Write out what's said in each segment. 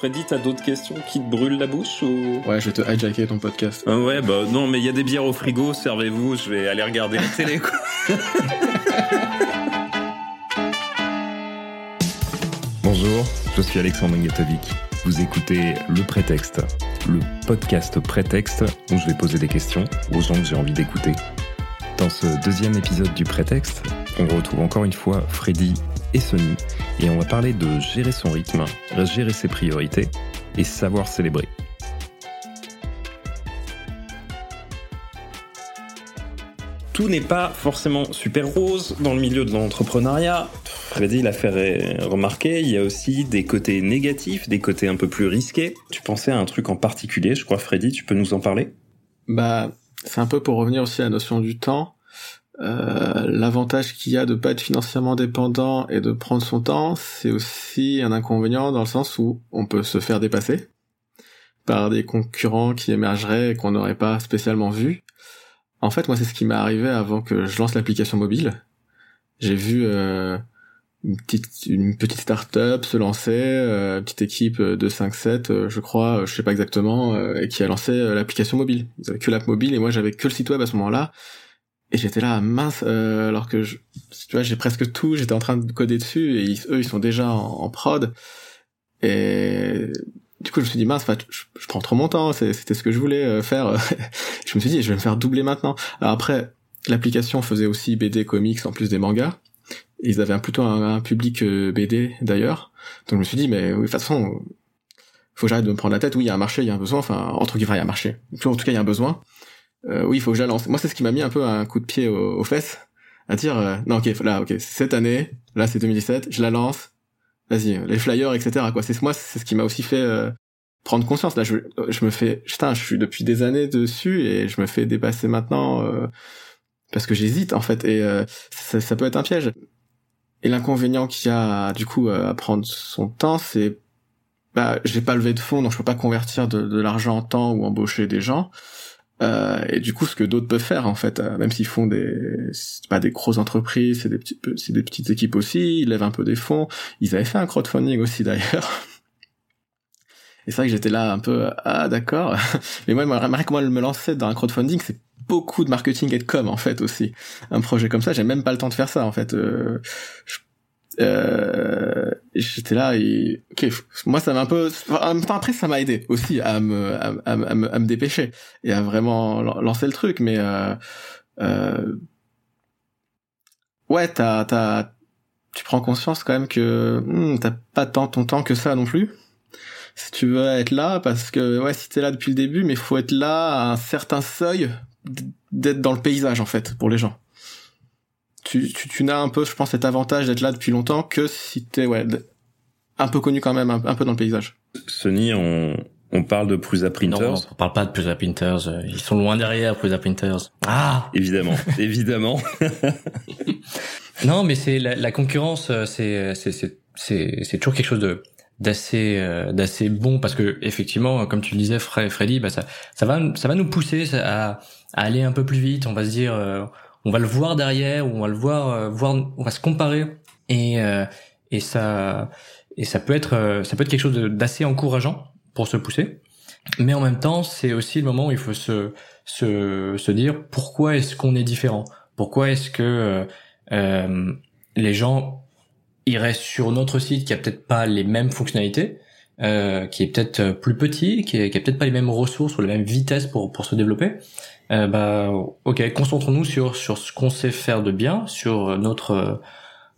Freddy, t'as d'autres questions qui te brûlent la bouche ou? Ouais, je vais te hijacker ton podcast. Ah ouais, bah non, mais il y a des bières au frigo, servez-vous, je vais aller regarder la télé, quoi. Bonjour, je suis Alexandre Ngatovic. Vous écoutez Le Prétexte, le podcast Prétexte où je vais poser des questions aux gens que j'ai envie d'écouter. Dans ce deuxième épisode du Prétexte, on retrouve encore une fois Freddy et Sony et on va parler de gérer son rythme, gérer ses priorités et savoir célébrer. Tout n'est pas forcément super rose dans le milieu de l'entrepreneuriat. Freddy l'a fait remarquer, il y a aussi des côtés négatifs, des côtés un peu plus risqués. Tu pensais à un truc en particulier, je crois Freddy, tu peux nous en parler? Bah, c'est un peu pour revenir aussi à la notion du temps. Euh, l'avantage qu'il y a de pas être financièrement dépendant et de prendre son temps, c'est aussi un inconvénient dans le sens où on peut se faire dépasser par des concurrents qui émergeraient et qu'on n'aurait pas spécialement vu. En fait, moi, c'est ce qui m'est arrivé avant que je lance l'application mobile. J'ai vu euh, une petite une petite start-up se lancer, euh, une petite équipe de 5-7, euh, je crois, je sais pas exactement, et qui a lancé l'application mobile. Ils avaient que l'app mobile et moi j'avais que le site web à ce moment-là. Et j'étais là, mince, alors que je, tu vois, j'ai presque tout, j'étais en train de coder dessus et eux ils sont déjà en, prod. Et du coup je me suis dit mince, je, je prends trop mon temps, c'était ce que je voulais faire. je me suis dit je vais me faire doubler maintenant. Alors après l'application faisait aussi BD comics en plus des mangas ils avaient plutôt un, public euh, BD d'ailleurs. Donc je me suis dit, mais oui, de toute façon, faut que j'arrête de me prendre la tête. Oui, il y a un marché, il y a un besoin. Enfin, entre guillemets, il y a un marché. En tout cas, il y a un besoin. Euh, oui, il faut que je la lance. Moi, c'est ce qui m'a mis un peu un coup de pied aux, fesses, à dire, euh, non, ok, là, ok, cette année, là, c'est 2017, je la lance. Vas-y, les flyers, etc. Quoi. C'est moi, c'est ce qui m'a aussi fait prendre conscience. Là, je, je me fais, putain, je suis depuis des années dessus et je me fais dépasser maintenant parce que j'hésite en fait et ça, ça peut être un piège. Et l'inconvénient qu'il y a du coup à prendre son temps, c'est bah j'ai pas levé de fonds, donc je peux pas convertir de, de l'argent en temps ou embaucher des gens. Euh, et du coup, ce que d'autres peuvent faire, en fait, euh, même s'ils font des, pas des grosses entreprises, c'est des petites, c'est des petites équipes aussi, ils lèvent un peu des fonds. Ils avaient fait un crowdfunding aussi d'ailleurs. Et c'est vrai que j'étais là un peu, ah d'accord. Mais moi, moi, moi, me lancer dans un crowdfunding, c'est beaucoup de marketing et de com en fait aussi. Un projet comme ça, j'ai même pas le temps de faire ça en fait. Euh, euh, j'étais là et ok moi ça m'a un peu en même temps après ça m'a aidé aussi à me à, à, me, à, me dépêcher et à vraiment lancer le truc mais euh, euh, ouais t'as t'as tu prends conscience quand même que hmm, t'as pas tant ton temps que ça non plus si tu veux être là parce que ouais si t'es là depuis le début mais faut être là à un certain seuil d'être dans le paysage en fait pour les gens. Tu, tu, tu n'as un peu, je pense, cet avantage d'être là depuis longtemps que si t'es ouais un peu connu quand même, un, peu dans le paysage. Sony, on, on parle de Prusa Printers. Non, on parle pas de Prusa Printers. Euh, ils sont loin derrière, Prusa Printers. Ah Évidemment, évidemment. non, mais c'est la, la concurrence, euh, c'est c'est c'est toujours quelque chose de d'assez euh, d'assez bon parce que effectivement comme tu le disais Freddy bah ça ça va ça va nous pousser à, à aller un peu plus vite on va se dire euh, on va le voir derrière on va le voir euh, voir on va se comparer. Et et ça et ça peut être ça peut être quelque chose d'assez encourageant pour se pousser. Mais en même temps c'est aussi le moment où il faut se se se dire pourquoi est-ce qu'on est différent? Pourquoi est-ce que les gens reste sur notre site qui a peut-être pas les mêmes fonctionnalités, euh, qui est peut-être euh, plus petit, qui, qui a peut-être pas les mêmes ressources ou les mêmes vitesses pour pour se développer? Euh, bah ok, concentrons-nous sur sur ce qu'on sait faire de bien, sur notre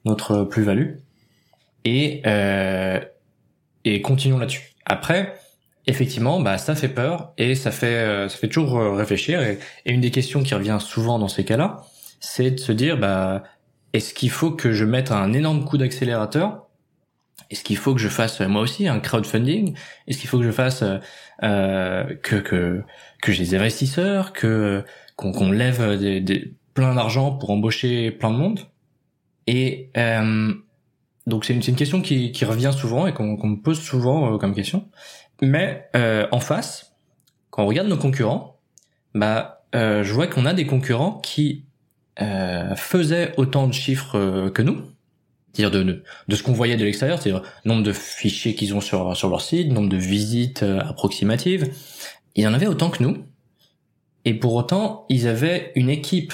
notre plus-value et euh, et continuons là-dessus. Après, effectivement, bah ça fait peur et ça fait euh, ça fait toujours réfléchir. Et, et, une des questions qui revient souvent dans ces cas-là, c'est de se dire bah est-ce qu'il faut que je mette un énorme coup d'accélérateur Est-ce qu'il faut que je fasse moi aussi un crowdfunding? Est-ce qu'il faut que je fasse euh, que que que j'ai des investisseurs, que qu'on lève des, des, plein d'argent pour embaucher plein de monde? Et euh, donc c'est une, une question qui, qui revient souvent et qu'on me pose souvent euh, comme question. Mais euh, en face, quand on regarde nos concurrents, bah euh, je vois qu'on a des concurrents qui euh, faisait autant de chiffres euh, que nous, c'est-à-dire de, de, ce qu'on voyait de l'extérieur, c'est-à-dire nombre de fichiers qu'ils ont sur, sur leur site, nombre de visites euh, approximatives. Il y en avait autant que nous. Et pour autant, ils avaient une équipe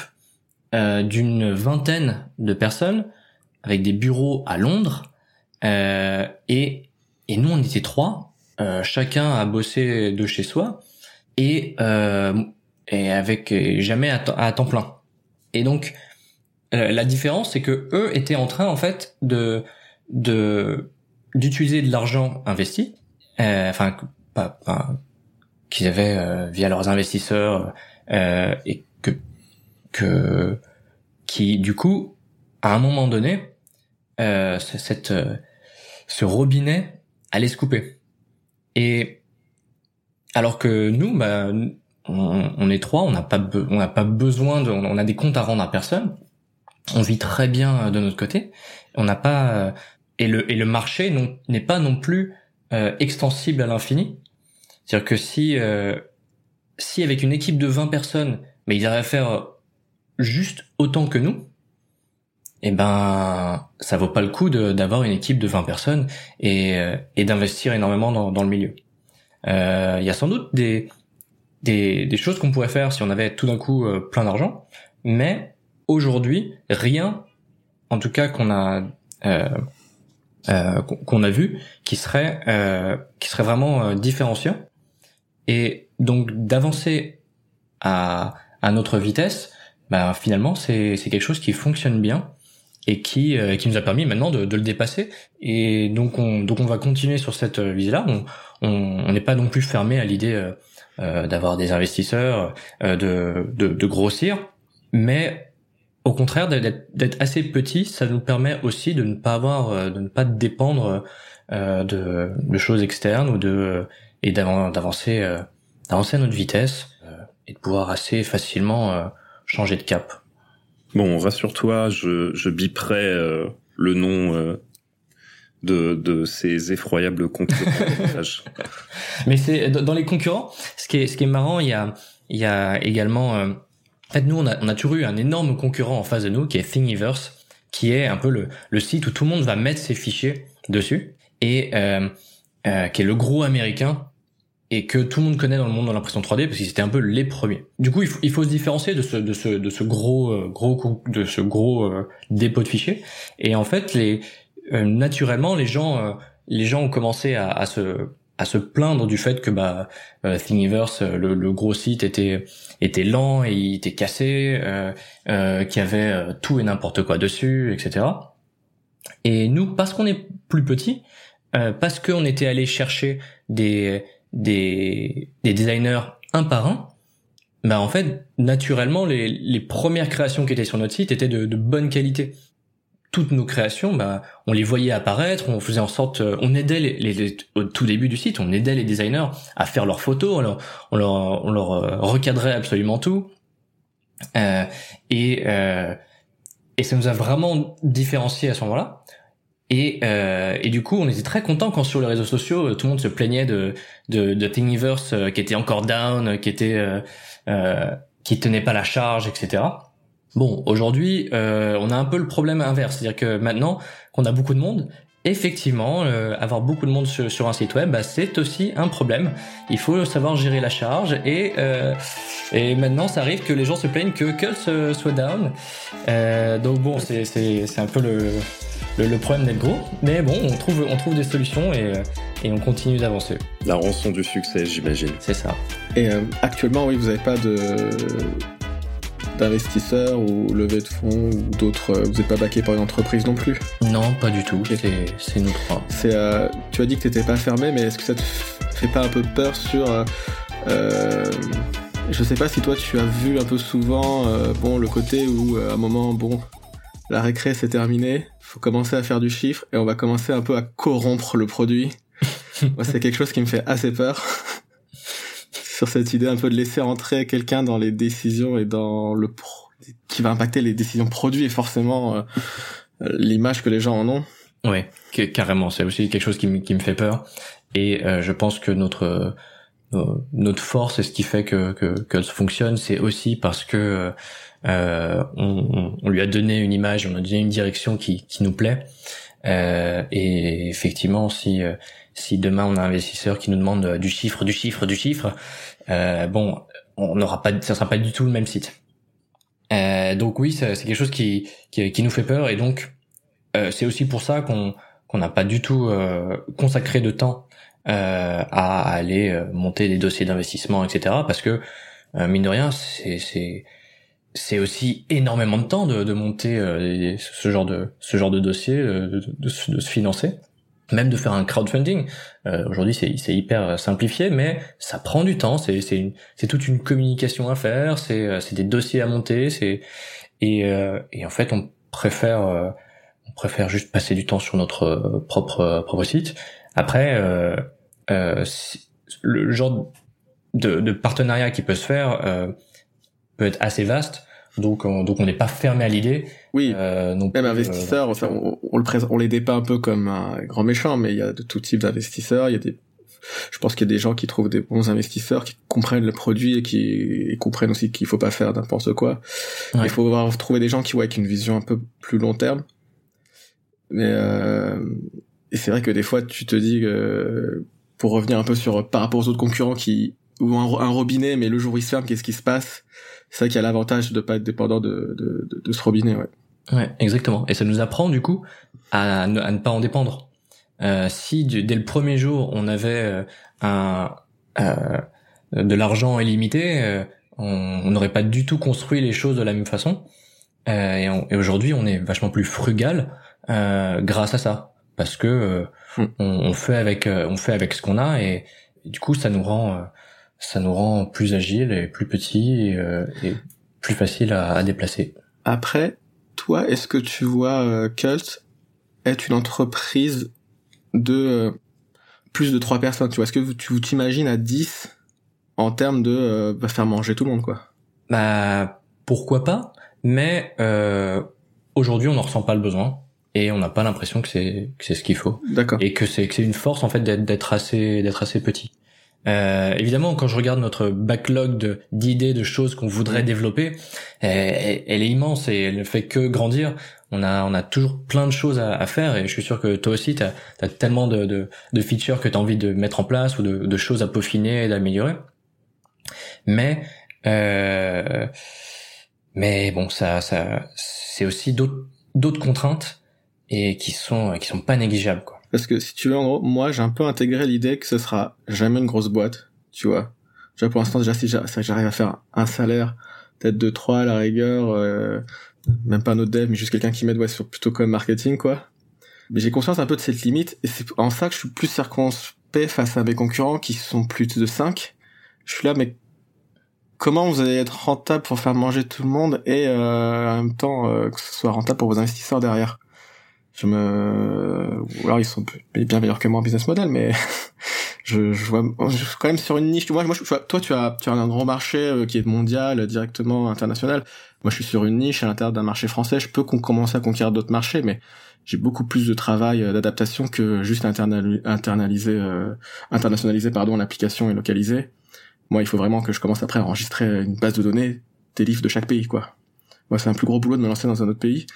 euh, d'une vingtaine de personnes avec des bureaux à Londres. Euh, et, et nous, on était trois. Euh, chacun a bossé de chez soi et, euh, et avec jamais à, à temps plein. Et donc, euh, la différence, c'est que eux étaient en train en fait de de d'utiliser de l'argent investi, euh, enfin pas, qu'ils avaient euh, via leurs investisseurs et que que qui du coup à un moment donné cette ce robinet allait se couper. Et alors que nous bah on, on est trois on n'a pas on n'a pas besoin de on a des comptes à rendre à personne on vit très bien euh, de notre côté. On n'a pas euh, et le et le marché n'est pas non plus euh, extensible à l'infini. C'est-à-dire que si si avec une équipe de 20 personnes, mais ils arrivent à faire juste autant que nous, eh ben ça vaut pas le coup d'avoir une équipe de 20 personnes et, et d'investir énormément dans, dans le milieu. Il y a sans doute des des, des choses qu'on pourrait faire si on avait tout d'un coup plein d'argent, mais aujourd'hui, rien, en tout cas qu'on a euh, euh, qu'on a vu, qui serait euh, qui serait vraiment différenciant. Et donc d'avancer à à notre vitesse, bah, finalement c'est c'est quelque chose qui fonctionne bien et qui qui nous a permis maintenant de, de le dépasser. Et donc on donc on va continuer sur cette visée là. On on n'est pas non plus fermé à l'idée d'avoir des investisseurs, de, de, de grossir, mais au contraire, d'être assez petit, ça nous permet aussi de ne pas avoir, euh, de ne pas dépendre euh, de, de, choses externes ou de euh, et d'avancer, d'avancer à notre vitesse et de pouvoir assez facilement changer de cap. Bon, rassure-toi, je, je biperai le nom de, de ces effroyables concurrents. Mais c'est dans les concurrents, ce qui est, ce qui est marrant, il y a, il y a également en fait, nous, on a, on a toujours eu un énorme concurrent en face de nous qui est Thingiverse, qui est un peu le, le site où tout le monde va mettre ses fichiers dessus et euh, euh, qui est le gros américain et que tout le monde connaît dans le monde de l'impression 3D parce qu'ils étaient un peu les premiers. Du coup, il faut, il faut se différencier de ce, de ce, de ce gros, euh, gros, de ce gros euh, dépôt de fichiers. Et en fait, les, euh, naturellement, les gens, les gens ont commencé à, à se à se plaindre du fait que bah euh, Thingiverse euh, le, gros site était était lent et il était cassé euh, euh qu'il y avait euh, tout et n'importe quoi dessus etc et nous parce qu'on est plus petit parce qu'on était allé chercher des des des designers un par un bah en fait naturellement les les premières créations qui étaient sur notre site étaient de, de bonne qualité toutes nos créations, bah, on les voyait apparaître, on faisait en sorte, euh, on aidait les, les, au tout début du site, on aidait les designers à faire leurs photos, on leur, on leur, on leur euh, recadrait absolument tout, euh, et euh, et ça nous a vraiment différencié à ce moment-là. Et, euh, et du coup, on était très content quand sur les réseaux sociaux, tout le monde se plaignait de de, de Thingiverse qui était encore down, qui était euh, qui tenait pas la charge, etc. Bon, aujourd'hui, euh, on a un peu le problème inverse, c'est-à-dire que maintenant qu'on a beaucoup de monde, effectivement, euh, avoir beaucoup de monde sur, un site web, bah, c'est aussi un problème. Il faut savoir gérer la charge et euh, et maintenant, ça arrive que les gens se plaignent que Cult soit down. donc bon, c'est c'est un peu le le, problème d'être gros, mais bon, on trouve on trouve des solutions et et on continue d'avancer. La rançon du succès, j'imagine. C'est ça. Et actuellement, oui, vous n'avez pas de d'investisseurs ou levée de fonds ou d'autres euh, Vous n'êtes pas baqué par une entreprise non plus? Non, pas du tout. C'est nous trois. C'est, euh, tu as dit que tu n'étais pas fermé, mais est-ce que ça te fait pas un peu peur sur euh, euh, je sais pas si toi tu as vu un peu souvent bon le côté où à un moment bon la récré c'est terminé, faut commencer à faire du chiffre et on va commencer un peu à corrompre le produit. Moi c'est quelque chose qui me fait assez peur sur cette idée un peu de laisser entrer quelqu'un dans les décisions et dans le pro qui va impacter les décisions produits et forcément euh, l'image que les gens en ont. Oui, carrément. C'est aussi quelque chose qui, me fait peur. Et euh, je pense que notre notre force et ce qui fait que que qu'elle fonctionne, c'est aussi parce que euh, on, on, lui a donné une image, on a donné une direction qui qui nous plaît. Euh, et effectivement, si si demain on a un investisseur qui nous demande du chiffre, du chiffre, du chiffre, euh, bon, on n'aura pas, ça sera pas du tout le même site. Euh, donc oui, c'est quelque chose qui, qui, qui nous fait peur et donc euh, c'est aussi pour ça qu'on qu'on n'a pas du tout euh, consacré de temps euh, à aller euh, monter des dossiers d'investissement, etc. Parce que mine de rien, c'est c'est aussi énormément de temps de, de monter ce genre de ce genre de dossier, de, de se financer même de faire un crowdfunding. Euh, Aujourd'hui, c'est hyper simplifié, mais ça prend du temps. C'est toute une communication à faire. C'est euh, c'est des dossiers à monter. Et euh, et en fait, on préfère euh, on préfère juste passer du temps sur notre propre propre site. Après, euh, le genre de, de partenariat qui peut se faire peut être assez vaste. Donc, on, donc on n'est pas fermé à l'idée. Oui. Euh, Même investisseurs, enfin, on, on, le présente, on les dépeint un peu comme un grand méchant, mais il y a de tout type d'investisseurs. Il y a des, je pense qu'il y a des gens qui trouvent des bons investisseurs, qui comprennent le produit et qui et comprennent aussi qu'il faut pas faire n'importe quoi. Il faut trouver des gens qui voient avec une vision un peu plus long terme. Mais euh, et c'est vrai que des fois, tu te dis que pour revenir un peu sur par rapport aux autres concurrents qui ou un, un robinet, mais le jour où il se ferme, qu'est-ce qui se passe? C'est vrai qu'il y a l'avantage de pas être dépendant de, de, de, de, ce robinet, ouais. Ouais, exactement. Et ça nous apprend du coup à ne, à ne pas en dépendre. Euh, si dès le premier jour on avait euh, un euh, de l'argent illimité, euh, on n'aurait pas du tout construit les choses de la même façon. Euh, et, et aujourd'hui, on est vachement plus frugal grâce à ça, parce que on, on, fait avec on fait avec ce qu'on a et, et, du coup ça nous rend ça nous rend plus agile et plus petit et, euh, et plus facile à, à, déplacer. Après, toi, est-ce que tu vois euh, Cult être une entreprise de euh, plus de trois personnes Tu vois, est-ce que tu t'imagines à 10 en termes de euh, faire manger tout le monde, quoi? Bah, pourquoi pas? Mais aujourd'hui, on n'en ressent pas le besoin et on n'a pas l'impression que c'est que c'est ce qu'il faut. D'accord. Et que c'est que c'est une force en fait d'être assez d'être assez petit. Euh, évidemment, quand je regarde notre backlog d'idées, de, choses qu'on voudrait développer, elle, elle, est immense et elle ne fait que grandir. On a, on a toujours plein de choses à, à faire et je suis sûr que toi aussi, tu as, tellement de, de, de features que tu as envie de mettre en place ou de, de choses à peaufiner et d'améliorer. Mais, euh, mais bon, ça, ça, c'est aussi d'autres contraintes et qui sont, qui sont pas négligeables, quoi. Parce que si tu veux, en gros, moi, j'ai un peu intégré l'idée que ce sera jamais une grosse boîte, tu vois. Déjà, pour l'instant, déjà, si j'arrive à faire un salaire, peut-être de 3 à la rigueur, euh, même pas un autre dev, mais juste quelqu'un qui m'aide, ouais, sur plutôt comme marketing, quoi. Mais j'ai conscience un peu de cette limite, et c'est en ça que je suis plus circonspect face à mes concurrents qui sont plus de 5. Je suis là, mais comment vous allez être rentable pour faire manger tout le monde et euh, en même temps euh, que ce soit rentable pour vos investisseurs derrière? Je me ou alors ils sont bien meilleurs que moi en business model mais je, je vois je suis quand même sur une niche. Moi moi je, toi tu as tu as un grand marché euh, qui est mondial directement international. Moi je suis sur une niche à l'intérieur d'un marché français. Je peux commencer à conquérir d'autres marchés mais j'ai beaucoup plus de travail euh, d'adaptation que juste internaliser euh, internationaliser pardon l'application et localiser. Moi il faut vraiment que je commence après à enregistrer une base de données des livres de chaque pays quoi. Moi c'est un plus gros boulot de me lancer dans un autre pays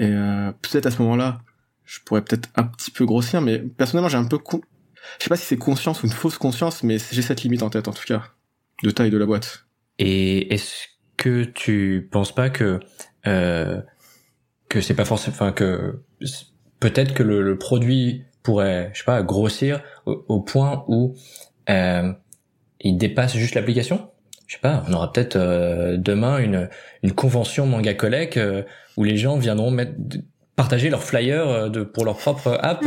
et euh, peut-être à ce moment-là, je pourrais peut-être un petit peu grossir, mais personnellement, j'ai un peu... Je sais pas si c'est conscience ou une fausse conscience, mais j'ai cette limite en tête, en tout cas, de taille de la boîte. Et est-ce que tu penses pas que euh, que c'est pas forcément, enfin que peut-être que le, produit pourrait, je sais pas, grossir au, point où euh, il dépasse juste l'application? Je sais pas, on aura peut-être euh, demain une, une convention manga collect euh, où les gens viendront mettre partager leurs flyers euh, de, pour leur propre app.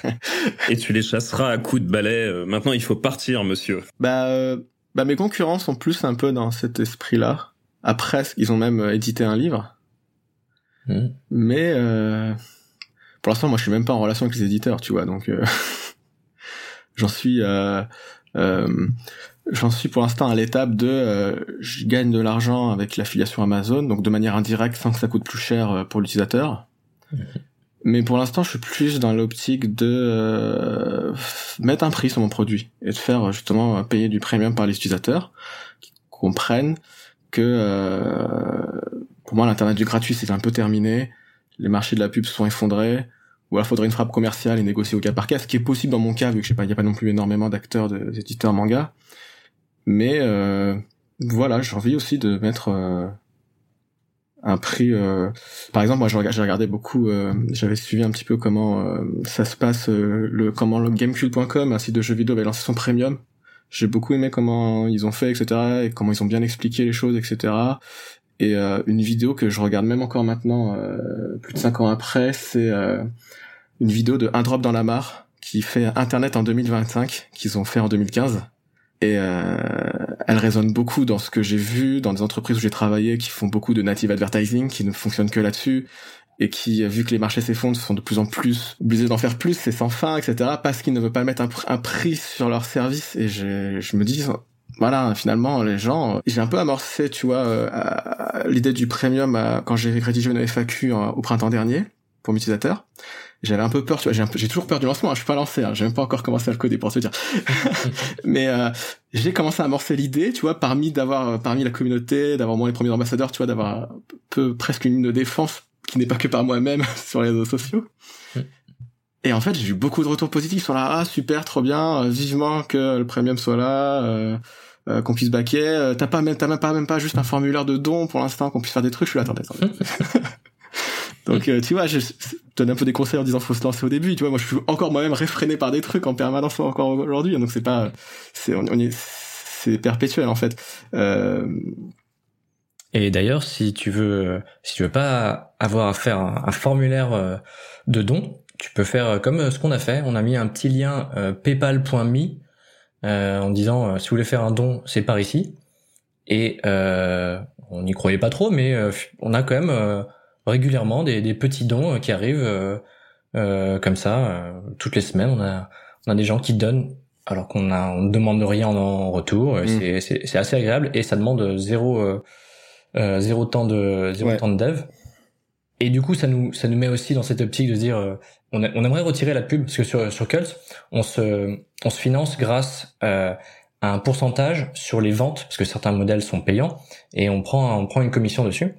Et tu les chasseras à coups de balai. maintenant, il faut partir, monsieur. Bah, bah mes concurrents sont plus un peu dans cet esprit-là. Après, ils ont même édité un livre. Hmm. Mais pour l'instant, moi, je suis même pas en relation avec les éditeurs, tu vois. Donc, j'en suis. J'en suis pour l'instant à l'étape de euh, je gagne de l'argent avec l'affiliation Amazon, donc de manière indirecte sans que ça coûte plus cher euh, pour l'utilisateur. Mhm. Mais pour l'instant, je suis plus dans l'optique de euh, mettre un prix sur mon produit et de faire justement payer du premium par les utilisateurs qui comprennent que euh, pour moi l'internet du gratuit c'est un peu terminé, les marchés de la pub se sont effondrés, ou alors faudrait une frappe commerciale et négocier au cas par cas, ce qui est possible dans mon cas vu que je sais pas, il y a pas non plus énormément d'acteurs, d'éditeurs manga. Mais euh, voilà, j'ai envie aussi de mettre euh, un prix. Euh, par exemple, moi, j'ai regardé beaucoup. Euh, j'avais suivi un petit peu comment euh, ça se passe, le comment le Gamecube.com, un site de jeux vidéo, avait lancé son premium. J'ai beaucoup aimé comment ils ont fait, etc. Et comment ils ont bien expliqué les choses, etc. Et une vidéo que je regarde même encore maintenant, plus de cinq ans après, c'est une vidéo de Un Drop dans la mare qui fait Internet en 2025, qu'ils ont fait en 2015 et euh, elle résonne beaucoup dans ce que j'ai vu dans des entreprises où j'ai travaillé qui font beaucoup de native advertising, qui ne fonctionnent que là-dessus et qui, vu que les marchés s'effondrent, sont de plus en plus obligés d'en faire plus, c'est sans fin, etc. Parce qu'ils ne veulent pas mettre un, prix sur leur service. Et je, me dis, voilà, finalement, les gens, j'ai un peu amorcé, tu vois, euh, l'idée du premium quand j'ai rédigé une FAQ au printemps dernier pour mes utilisateurs j'avais un peu peur, tu vois, j'ai, toujours peur du lancement, hein, je suis pas lancé, hein, j'ai même pas encore commencé à le coder pour te dire. Mais euh, j'ai commencé à amorcer l'idée, tu vois, parmi d'avoir euh, parmi la communauté, d'avoir moins les premiers ambassadeurs, tu vois, d'avoir un peu presque une ligne de défense qui n'est pas que par moi-même sur les réseaux sociaux. Et en fait, j'ai eu beaucoup de retours positifs sur la ah super, trop bien, euh, vivement que le premium soit là. Euh, qu'on puisse baquer, t'as pas même t'as même pas même pas juste un formulaire de don pour l'instant qu'on puisse faire des trucs, je suis là attendez, attendez. Donc euh, tu vois, je, donne un peu des conseils en disant faut se lancer au début. Tu vois, moi je suis encore moi-même réfréné par des trucs en permanence encore aujourd'hui. Donc c'est pas, c'est on, est, c'est perpétuel en fait. Euh... Et d'ailleurs, si tu veux, si tu veux pas avoir à faire un, formulaire euh, de don, tu peux faire comme ce qu'on a fait. On a mis un petit lien euh, paypal.me en disant si vous voulez faire un don, c'est par ici. Et on n'y croyait pas trop, mais on a quand même régulièrement des, des, petits dons euh, qui arrivent euh, euh, comme ça toutes les semaines. On a on a des gens qui donnent alors qu'on a on ne demande rien en, retour. Mm. C'est c'est assez agréable et ça demande zéro zéro temps de zéro temps de dev. Et du coup, ça nous ça nous met aussi dans cette optique de dire on, on aimerait retirer la pub parce que sur sur Cult, on se on se finance grâce à un pourcentage sur les ventes parce que certains modèles sont payants et on prend on prend une commission dessus.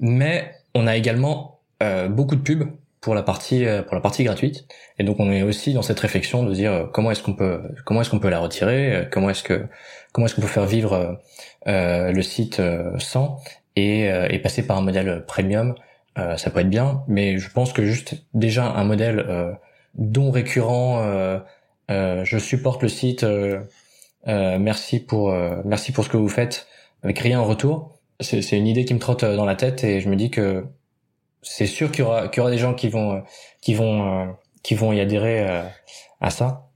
Mais on a également euh, beaucoup de pubs pour la partie euh, pour la partie gratuite. Et donc on est aussi dans cette réflexion de dire euh, comment est-ce qu'on peut comment est-ce qu'on peut la retirer comment est-ce que comment est-ce qu'on peut faire vivre le site sans et, et passer par un modèle premium. Ça peut être bien mais je pense que juste déjà un modèle don récurrent je supporte le site merci pour merci pour ce que vous faites avec rien en retour c'est une idée qui me trotte euh, dans la tête et je me dis que c'est sûr qu'il y aura qu'il y aura des gens qui vont euh, qui vont euh, qui vont y adhérer à ça.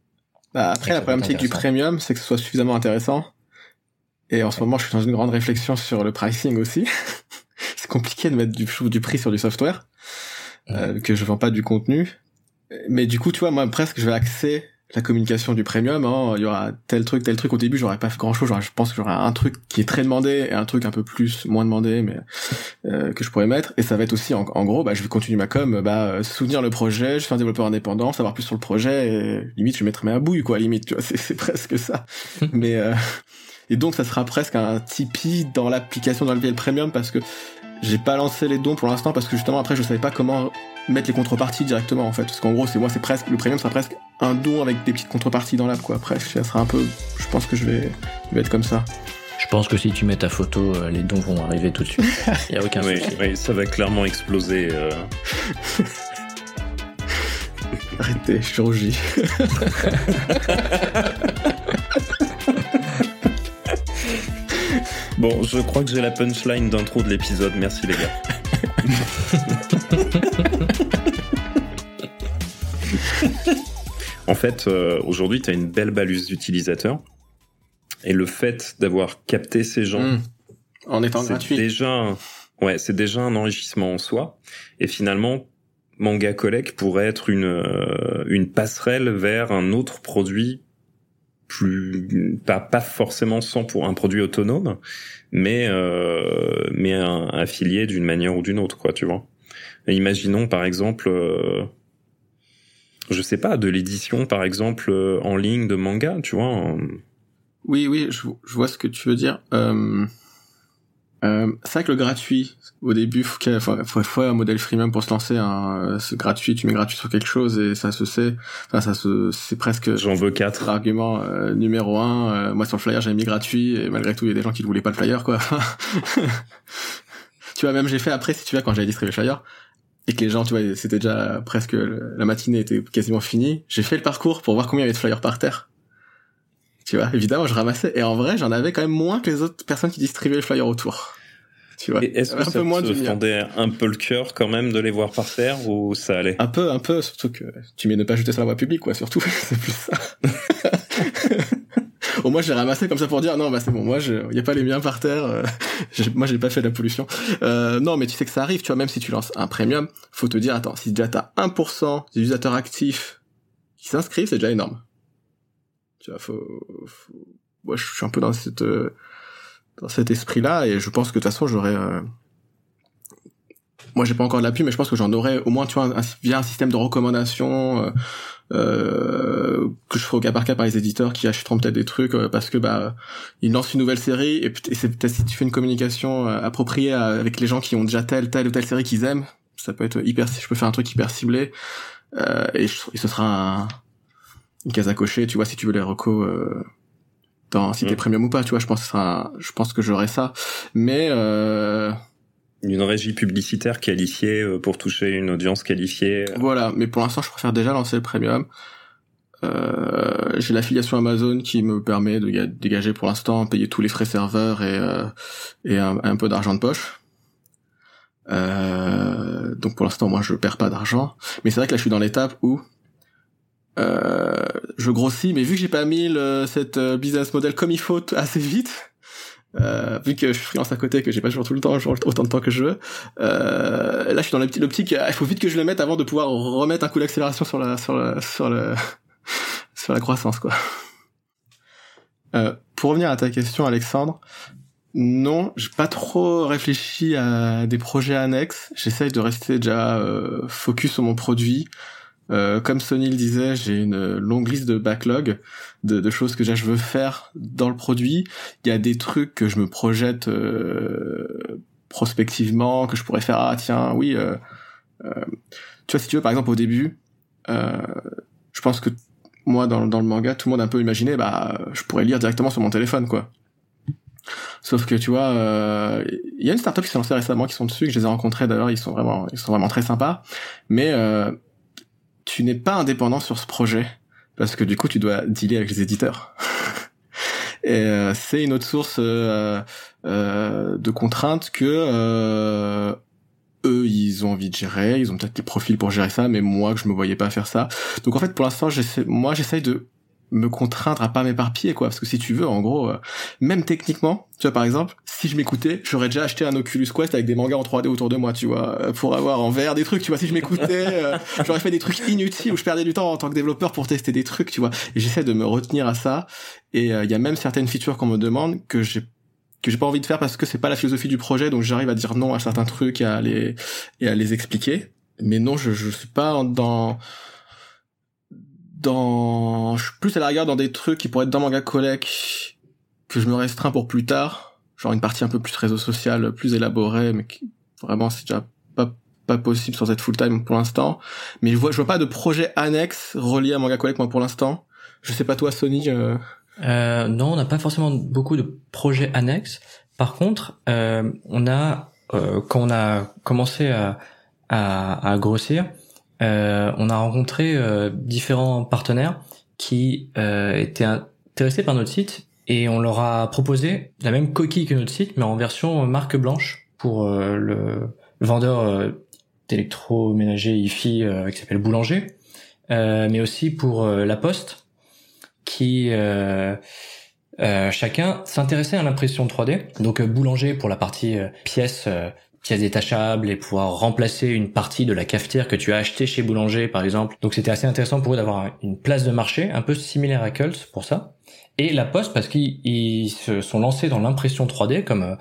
Bah après la problématique du premium, c'est que ce soit suffisamment intéressant. Et en ce moment, je suis dans une grande réflexion sur le pricing aussi. c'est compliqué de mettre du, du prix sur du software, que je vends pas du contenu. Mais du coup, tu vois, moi presque je vais axer la communication du premium, hein, il y aura tel truc, tel truc. Au début, j'aurais pas fait grand chose. Je pense que j'aurai un truc qui est très demandé et un truc un peu plus moins demandé, mais euh, que je pourrais mettre. Et ça va être aussi, en, gros, bah, je vais continuer ma com, bah, soutenir le projet, je fais un développeur indépendant, savoir plus sur le projet. Et, limite, je mettrai ma bouille, quoi. Limite, tu vois, c'est presque ça. mais euh, et donc, ça sera presque un Tipeee dans l'application dans le premium parce que j'ai pas lancé les dons pour l'instant parce que justement après je savais pas comment mettre les contreparties directement en fait. Parce qu'en gros c'est moi c'est presque le premium sera presque un don avec des petites contreparties dans l'app quoi. Après ça sera un peu je pense que je vais, je vais être comme ça. Je pense que si tu mets ta photo, euh, les dons vont arriver tout de suite. Il y a aucun oui, souci. Oui, ça va clairement exploser. Euh... Arrêtez, chirurgie. Bon, je crois que j'ai la punchline d'intro de l'épisode. Merci les gars. en fait, euh, aujourd'hui, tu as une belle baluse d'utilisateurs. Et le fait d'avoir capté ces gens hmm. en étant gratuit, déjà, ouais, c'est déjà un enrichissement en soi. Et finalement, Manga Collect pourrait être une euh, une passerelle vers un autre produit plus pas pas forcément sans pour un produit autonome mais euh, mais un, affilié d'une manière ou d'une autre quoi tu vois imaginons par exemple, euh, je sais pas, de l'édition par exemple euh, en ligne de manga, tu vois. Oui, oui, je, je, vois ce que tu veux dire. Euh, euh, c'est vrai que le gratuit, au début, faut, qu'il faut, faut, faut un modèle freemium pour se lancer. Hein. Euh, ce gratuit, tu mets gratuit sur quelque chose et ça se sait. Enfin, ça se, c'est presque. J'en veux quatre. L'argument euh, numéro un. Euh, moi, sur le flyer, j'avais mis gratuit et malgré tout, il y a des gens qui ne voulaient pas le flyer, quoi. tu vois, même j'ai fait après, si tu vois, quand j'avais distribué le flyer et que les gens, tu vois, c'était déjà presque la matinée était quasiment finie. J'ai fait le parcours pour voir combien il y avait de flyers par terre tu vois, évidemment, je ramassais. Et en vrai, j'en avais quand même moins que les autres personnes qui distribuaient les flyers autour. Tu vois. Est-ce que un ça peu moins te fendait un peu le cœur quand même de les voir par terre ou ça allait? Un peu, un peu, surtout que tu mets ne pas jeter sur la voie publique, quoi, surtout. c'est plus ça. Au moins, j'ai ramassé comme ça pour dire non, bah c'est bon, moi, il y a pas les miens par terre. Euh, moi, j'ai pas fait de la pollution. Euh, non, mais tu sais que ça arrive, tu vois. Même si tu lances un premium, faut te dire attends, si déjà t'as 1% des utilisateurs actifs qui s'inscrivent, c'est déjà énorme. Tu vois, faut, faut... Moi, je suis un peu dans cette euh, dans cet esprit-là et je pense que de toute façon, j'aurais euh... moi j'ai pas encore de l'appui mais je pense que j'en aurais au moins tu vois via un système de recommandation euh, euh, que je ferai au cas par cas par les éditeurs qui achèteront peut-être des trucs euh, parce que bah ils lancent une nouvelle série et, c'est peut-être si tu fais une communication appropriée avec les gens qui ont déjà telle telle ou telle série qu'ils aiment ça peut être hyper je peux faire un truc hyper ciblé et, et ce sera un une case à cocher, tu vois, si tu veux les recos euh, dans si t'es mm. premium ou pas, tu vois, je pense que ça, je pense que j'aurai ça. Mais euh, une régie publicitaire qualifiée euh, pour toucher une audience qualifiée. Voilà, mais pour l'instant, je préfère déjà lancer le premium. Euh, j'ai l'affiliation Amazon qui me permet de dégager pour l'instant, payer tous les frais serveurs et, euh, et un, un, peu d'argent de poche. Euh, donc pour l'instant, moi, je perds pas d'argent. Mais c'est vrai que là, je suis dans l'étape où euh, je grossis, mais vu que j'ai pas mis le, cette euh, business model comme il faut assez vite, euh, vu que je suis freelance à côté, que j'ai pas toujours tout le temps, autant de temps que je veux, euh, là je suis dans l'optique, il faut vite que je le mette avant de pouvoir remettre un coup d'accélération sur la sur la sur le sur la croissance quoi. Euh, pour revenir à ta question, Alexandre, non, j'ai pas trop réfléchi à des projets annexes. J'essaye de rester déjà euh, focus sur mon produit. Euh, comme Sony le disait, j'ai une longue liste de backlog de, de, choses que je veux faire dans le produit. Il y a des trucs que je me projette euh, prospectivement, que je pourrais faire. Ah tiens, oui. Euh, euh tu vois, si tu veux, par exemple, au début, euh, je pense que moi, dans, dans le manga, tout le monde a un peu imaginé, bah, je pourrais lire directement sur mon téléphone, quoi. Sauf que tu vois, il y a une startup qui s'est lancée récemment, qui sont dessus, que je les ai rencontrés d'ailleurs, ils sont vraiment, ils sont vraiment très sympas. Mais euh, tu n'es pas indépendant sur ce projet parce que du coup tu dois dealer avec les éditeurs. Et euh, c'est une autre source euh, euh, de contraintes que euh, eux ils ont envie de gérer, ils ont peut-être des profils pour gérer ça, mais moi que je me voyais pas faire ça. Donc en fait pour l'instant j'essaie, moi j'essaye de me contraindre à pas m'éparpiller quoi. Parce que si tu veux en gros euh, même techniquement tu vois par exemple si je m'écoutais j'aurais déjà acheté un Oculus Quest avec des mangas en 3D autour de moi tu vois euh, pour avoir en VR des trucs tu vois. Si je m'écoutais euh, j'aurais fait des trucs inutiles où je perdais du temps en tant que développeur pour tester des trucs tu vois. Et j'essaie de me retenir à ça. Et il y a même certaines features qu'on me demande que j'ai que j'ai pas envie de faire parce que c'est pas la philosophie du projet. Donc j'arrive à dire non à certains trucs et à les et à les expliquer. Mais non je je suis pas dans dans, je suis plus à la rigueur dans des trucs qui pourraient être dans Manga Collect que je me restreins pour plus tard, genre une partie un peu plus réseau social, plus élaborée, mais qui, vraiment c'est déjà pas pas possible sans être full time pour l'instant. Mais je vois je vois pas de projet annexe relié à Manga Collect moi pour l'instant. Je sais pas toi Sony. Euh... Euh, non, on n'a pas forcément beaucoup de projets annexes. Par contre, euh, on a euh, quand on a commencé à, à, à grossir, euh, on a rencontré euh, différents partenaires qui euh, étaient intéressés par notre site et on leur a proposé la même coquille que notre site mais en version marque blanche pour le vendeur d'électroménager IFI qui s'appelle Boulanger. Mais aussi pour la Poste qui chacun s'intéressait à l'impression 3D donc Boulanger pour la partie pièces pièces détachables et pouvoir remplacer une partie de la cafetière que tu as acheté chez Boulanger par exemple. Donc c'était assez intéressant pour eux d'avoir une place de marché un peu similaire à Cult pour ça. Et la Poste parce qu'ils se sont lancés dans l'impression 3D comme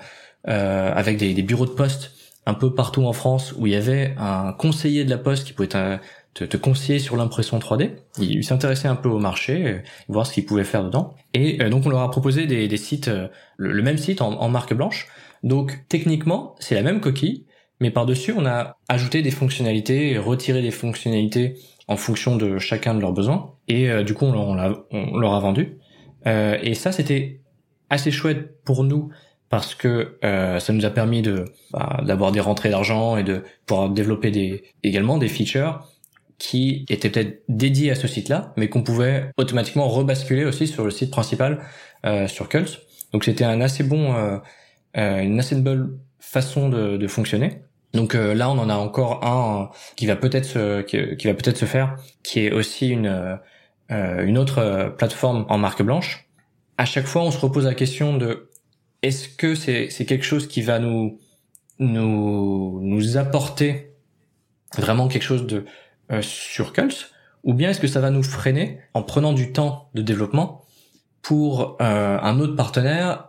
euh, avec des, bureaux de poste un peu partout en France où il y avait un conseiller de la poste qui pouvait te, conseiller sur l'impression 3D. Il, s'intéressait un peu au marché, euh, voir ce qu'il pouvait faire dedans. Et donc on leur a proposé des, sites, le, même site en marque blanche. Donc techniquement, c'est la même coquille, mais par-dessus, on a ajouté des fonctionnalités, retiré des fonctionnalités en fonction de chacun de leurs besoins. Et du coup, on, leur a vendu. Euh, et ça, c'était assez chouette pour nous parce que euh, ça nous a permis de bah, d'avoir des rentrées d'argent et de pouvoir développer des également des features qui étaient peut-être dédiés à ce site-là, mais qu'on pouvait automatiquement rebasculer aussi sur le site principal euh, sur Cult. Donc c'était un assez bon, euh, euh, une assez bonne façon de, de fonctionner. Donc euh, là, on en a encore un qui va peut-être se, qui, va peut-être se faire, qui est aussi une euh, une autre euh, plateforme en marque blanche, à chaque fois on se repose la question de est-ce que c'est c'est quelque chose qui va nous nous nous apporter vraiment quelque chose de euh, sur Cult ou bien est-ce que ça va nous freiner en prenant du temps de développement pour euh, un autre partenaire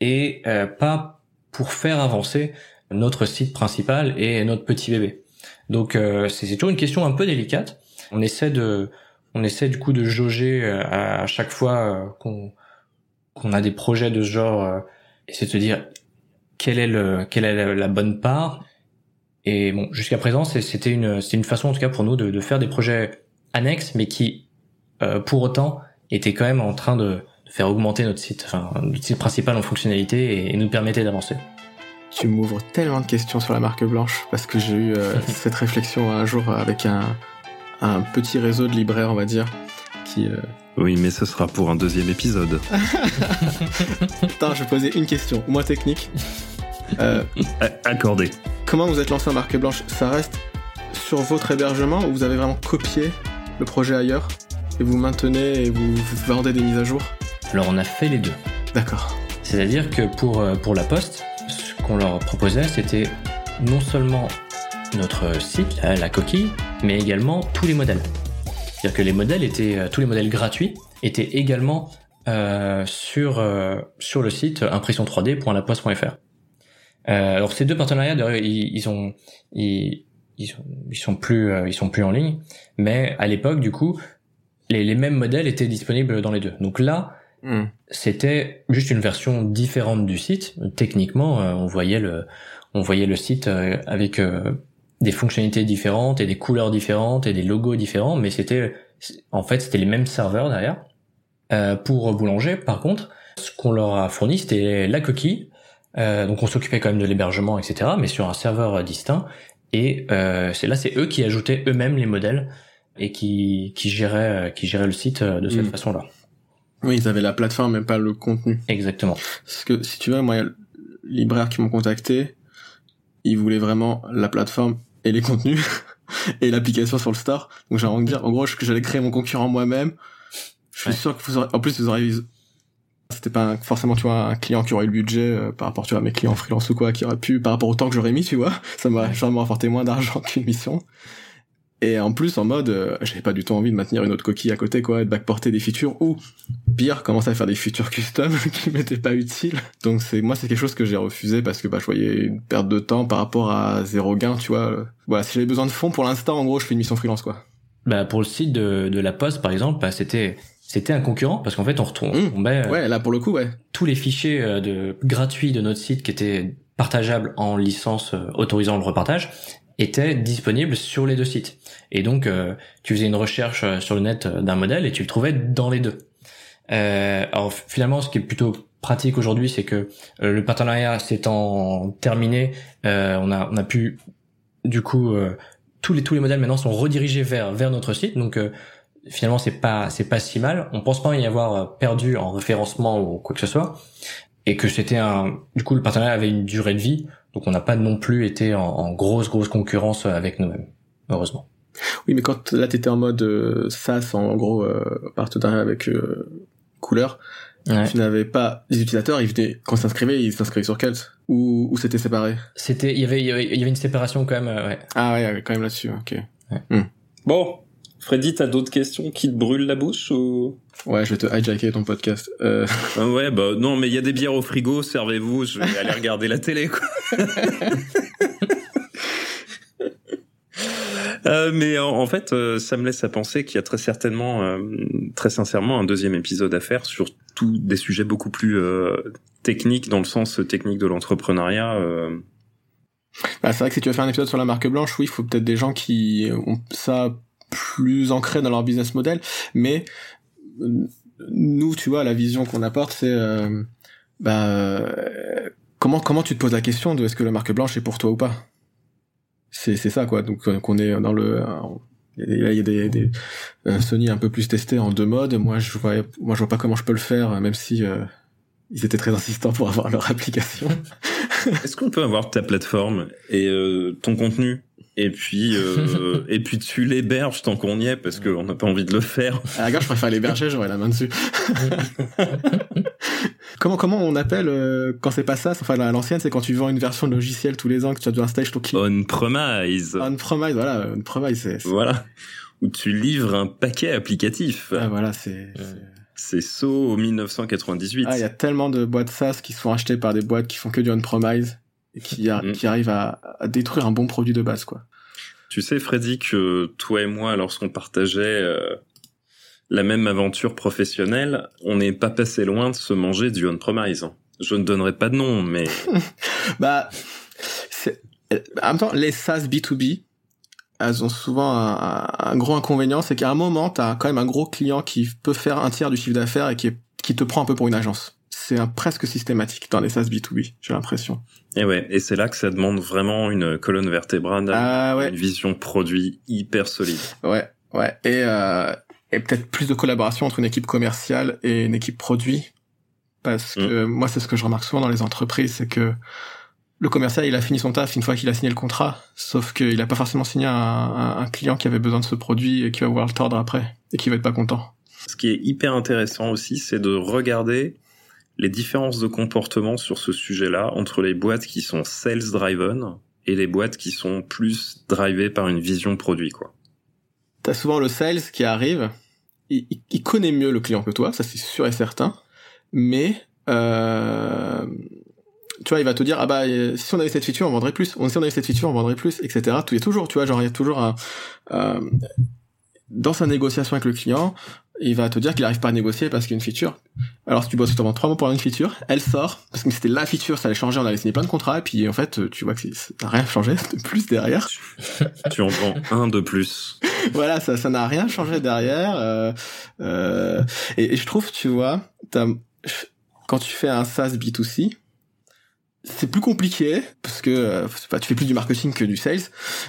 et euh, pas pour faire avancer notre site principal et notre petit bébé. Donc c'est toujours une question un peu délicate. On essaie de on essaie du coup de jauger euh, à, chaque fois euh, qu'on qu'on a des projets de ce genre euh, et c'est de se dire quelle est le quelle est la, bonne part et bon jusqu'à présent c'était une c'est une façon en tout cas pour nous de, de faire des projets annexes mais qui pour autant étaient quand même en train de, faire augmenter notre site enfin notre site principal en fonctionnalité et, nous permettait d'avancer tu m'ouvres tellement de questions sur la marque blanche parce que j'ai eu cette réflexion un jour avec un, un petit réseau de libraires, on va dire, qui... Euh, oui, mais ce sera pour un deuxième épisode. Attends, je vais poser une question, moins technique. Euh, accordé. Comment vous êtes lancé en marque blanche? Ça reste sur votre hébergement ou vous avez vraiment copié le projet ailleurs et vous maintenez et vous, vendez des mises à jour? Alors on a fait les deux. D'accord. C'est-à-dire que pour, euh, pour la poste, ce qu'on leur proposait, c'était non seulement notre site, la, coquille, mais également tous les modèles. C'est-à-dire que les modèles étaient, euh, tous les modèles gratuits étaient également euh, sur euh, sur le site impression3d.laposte.fr. Euh, alors ces deux partenariats, ils, ils ont ils, ils, sont, ils sont plus ils sont plus en ligne, mais à l'époque du coup les, les mêmes modèles étaient disponibles dans les deux. Donc là, hmm. c'était juste une version différente du site. Techniquement, on voyait le on voyait le site avec des fonctionnalités différentes et des couleurs différentes et des logos différents, mais c'était en fait c'était les mêmes serveurs derrière. Euh, pour Boulanger, par contre, ce qu'on leur a fourni c'était la coquille, euh, donc on s'occupait quand même de l'hébergement, etc., mais sur un serveur distinct. Et euh, c'est là c'est eux qui ajoutaient eux-mêmes les modèles et qui qui géraient qui géraient le site euh, de cette mm. façon-là. Oui, ils avaient la plateforme mais pas le contenu. Exactement. Parce que si tu veux, moi, il y a libraires qui m'ont contacté, ils voulaient vraiment la plateforme et les contenus et l'application sur le store. Donc j'ai envie de dire, en gros, que j'allais créer mon concurrent moi-même. Je suis sûr que vous aurez, en plus vous aurez c'était pas forcément tu vois un client qui aurait eu le budget euh, par rapport tu vois à mes clients freelance ou quoi qui aurait pu par rapport au temps que j'aurais mis tu vois ça m'a vraiment rapporté moins d'argent qu'une mission et en plus, en mode, euh, j'avais pas du tout envie de maintenir une autre coquille à côté, quoi, et de backporter des features, ou pire, commencer à faire des features custom qui m'étaient pas utiles. Donc c'est, moi, c'est quelque chose que j'ai refusé parce que, bah, je voyais une perte de temps par rapport à zéro gain, tu vois. Voilà, si j'avais besoin de fonds, pour l'instant, en gros, je fais une mission freelance, quoi. Bah, pour le site de, de La Poste, par exemple, bah, c'était, c'était un concurrent parce qu'en fait, on retrouve, mmh. ouais, là, pour le coup, ouais. Tous les fichiers euh, de, gratuits de notre site qui étaient partageables en licence euh, autorisant le repartage était disponible sur les deux sites. Et donc, euh, tu faisais une recherche euh, sur le net euh, d'un modèle et tu le trouvais dans les deux. Euh, alors finalement, ce qui est plutôt pratique aujourd'hui, c'est que le partenariat s'étant terminé, on a on a pu du coup tous les tous les modèles maintenant sont redirigés vers vers notre site. Donc finalement, c'est pas c'est pas si mal. On pense pas y avoir perdu en référencement ou quoi que ce soit, et que c'était un du coup le partenariat avait une durée de vie donc on n'a pas non plus été en, grosse grosse concurrence avec nous-mêmes, heureusement. Oui, mais quand là t'étais en mode euh, SaaS, en gros euh, partenariat avec euh, Couleur, tu n'avais pas les utilisateurs, ils venaient quand ils s'inscrivaient, ils s'inscrivaient sur Cult ou, ou c'était séparé? C'était, il y avait, il y avait une séparation quand même, ouais. Ah ouais, quand même là-dessus, ok. Hmm. Bon, Freddy, t'as d'autres questions qui te brûlent la bouche ou? Ouais, je vais te hijacker ton podcast. Euh... Ah ouais, bah non, mais il y a des bières au frigo, servez-vous, je vais aller regarder la télé, quoi. Euh, mais en, fait, euh, ça me laisse à penser qu'il y a très certainement, euh, très sincèrement, un deuxième épisode à faire sur tous des sujets beaucoup plus techniques dans le sens technique de l'entrepreneuriat. Bah, c'est vrai que si tu veux faire un épisode sur la marque blanche, oui, il faut peut-être des gens qui ont ça plus ancré dans leur business model, mais nous, tu vois, la vision qu'on apporte, c'est bah comment comment tu te poses la question de est-ce que la marque blanche est pour toi ou pas? C'est c'est ça quoi. Donc euh, qu'on est dans le il y a des, des euh, Sony un peu plus testé en deux modes. Moi je vois moi je vois pas comment je peux le faire même si euh, ils étaient très insistants pour avoir leur application. Est-ce qu'on peut avoir ta plateforme et ton contenu et puis euh, et puis tu l'héberges tant qu'on y est parce qu'on n'a pas envie de le faire. À la gare, je préfère l'héberger, j'aurais la main dessus. comment comment on appelle euh, quand c'est pas ça Enfin à l'ancienne, c'est quand tu vends une version de logiciel tous les ans que tu as dû installer ton client. On promise. On promise, voilà, on promise. C'est, Voilà. Où tu livres un paquet applicatif. Ah voilà, c'est. C'est saut 1998. Ah, il y a tellement de boîtes SaaS qui sont achetées par des boîtes qui font que du on-promise et qui, a, mm. qui arrivent à, à, détruire un bon produit de base, quoi. Tu sais, Freddy, que toi et moi, lorsqu'on partageait euh, la même aventure professionnelle, on n'est pas passé loin de se manger du on-premise. Je ne donnerai pas de nom, mais... bah, en même temps, les SaaS B2B, elles ont souvent un, gros inconvénient, c'est qu'à un moment, tu as quand même un gros client qui peut faire un tiers du chiffre d'affaires et qui, qui te prend un peu pour une agence c'est presque systématique dans les SaaS B2B, j'ai l'impression. Et ouais, et c'est là que ça demande vraiment une colonne vertébrale, ah une vision produit hyper solide. Ouais, ouais, et euh, et peut-être plus de collaboration entre une équipe commerciale et une équipe produit, parce que mm. moi c'est ce que je remarque souvent dans les entreprises, c'est que le commercial il a fini son taf une fois qu'il a signé le contrat, sauf qu'il a pas forcément signé un, un, client qui avait besoin de ce produit et qui va vouloir le tordre après et qui va être pas content. Ce qui est hyper intéressant aussi, c'est de regarder les différences de comportement sur ce sujet-là entre les boîtes qui sont sales driven et les boîtes qui sont plus drivées par une vision produit, quoi. T'as souvent le sales qui arrive, il, connaît mieux le client que toi, ça c'est sûr et certain, mais euh, tu vois, il va te dire ah bah si on avait cette feature on vendrait plus, si on avait cette feature on vendrait plus, etc. Tout est toujours, tu vois, genre il y a toujours un euh, dans sa négociation avec le client, il va te dire qu'il n'arrive pas à négocier parce qu'il y a une feature. Alors si tu bosses, vends trois mois pour une feature, elle sort, parce que c'était la feature, ça allait changer, on allait signer plein de contrats, et puis en fait, tu vois que ça n'a rien changé de plus derrière. tu en vends un de plus. voilà, ça ça n'a rien changé derrière. Euh, euh, et, je trouve, tu vois, quand tu fais un SaaS B2C, c'est plus compliqué parce que euh, tu fais plus du marketing que du sales,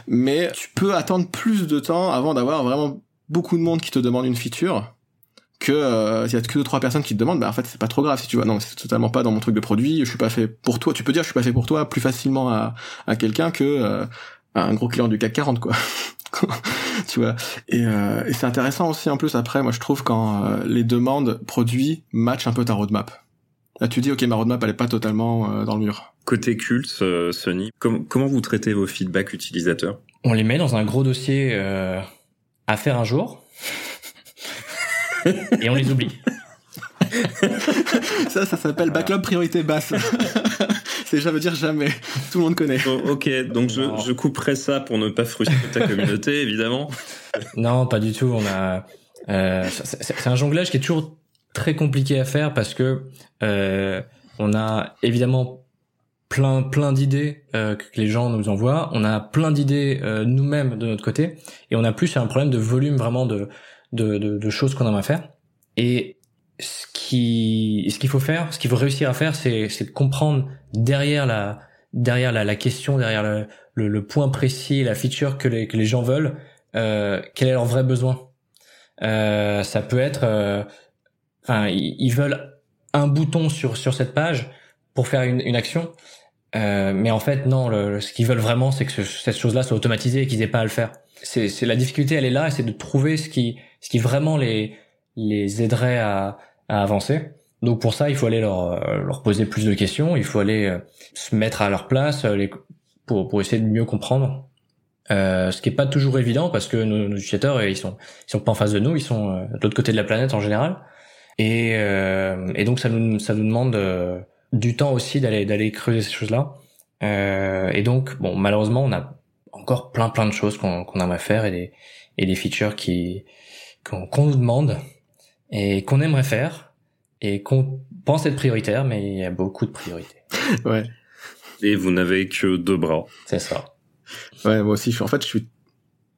mais tu peux attendre plus de temps avant d'avoir vraiment beaucoup de monde qui te demande une feature que euh, il y a que deux trois personnes qui te demandent bah en fait c'est pas trop grave si tu vois. Non c'est totalement pas dans mon truc de produit je suis pas fait pour toi. Tu peux dire je suis pas fait pour toi plus facilement à, à quelqu'un que euh, un gros client du CAC 40 quoi. Tu vois. Et, euh, et c'est intéressant aussi en plus après moi je trouve quand euh, les demandes produits matchent un peu ta roadmap. Là tu dis ok ma roadmap elle est pas totalement euh, dans le mur. Côté culte Sony comment vous traitez vos feedbacks utilisateurs? On les met dans un gros dossier à faire un jour et on les oublie. ça, ça s'appelle backlog priorité basse. C'est ça veut dire jamais. Tout le monde connaît. ok, donc je, je, couperai ça pour ne pas frustrer ta communauté, évidemment. Non, pas du tout. On a. Euh, c'est un jonglage qui est toujours très compliqué à faire parce que euh, on a évidemment plein plein d'idées euh, que les gens nous envoient. On a plein d'idées euh, nous-mêmes de notre côté, et on a plus un problème de volume vraiment de de, de, de choses qu'on a à faire. Et ce qui ce qu'il faut faire, ce qu'il faut réussir à faire, c'est c'est de comprendre derrière la derrière la, la question, derrière le, le, le, point précis, la feature que les que les gens veulent, euh, quel est leur vrai besoin. Euh, ça peut être, euh, enfin, ils, veulent un bouton sur sur cette page pour faire une, une action euh, mais en fait, non. Le, ce qu'ils veulent vraiment, c'est que cette chose-là soit automatisée et qu'ils aient pas à le faire. C'est, c'est la difficulté, elle est là, c'est de trouver ce qui, ce qui vraiment les les aiderait à, à avancer. Donc pour ça, il faut aller leur leur poser plus de questions. Il faut aller euh, se mettre à leur place, euh, les, pour pour essayer de mieux comprendre. Euh, ce qui est pas toujours évident parce que nos, nos, utilisateurs ils sont ils sont pas en face de nous, ils sont de l'autre côté de la planète en général. Et, et donc ça nous ça nous demande du temps aussi d'aller d'aller creuser ces choses-là. Euh, et donc, bon, malheureusement, on a encore plein plein de choses qu'on qu'on aimerait faire et des et des features qui qu'on nous demande et qu'on aimerait faire et qu'on pense être prioritaire, mais il y a beaucoup de priorités. ouais. Et vous n'avez que deux bras. C'est ça. Ouais, moi aussi. Je suis, en fait, je suis,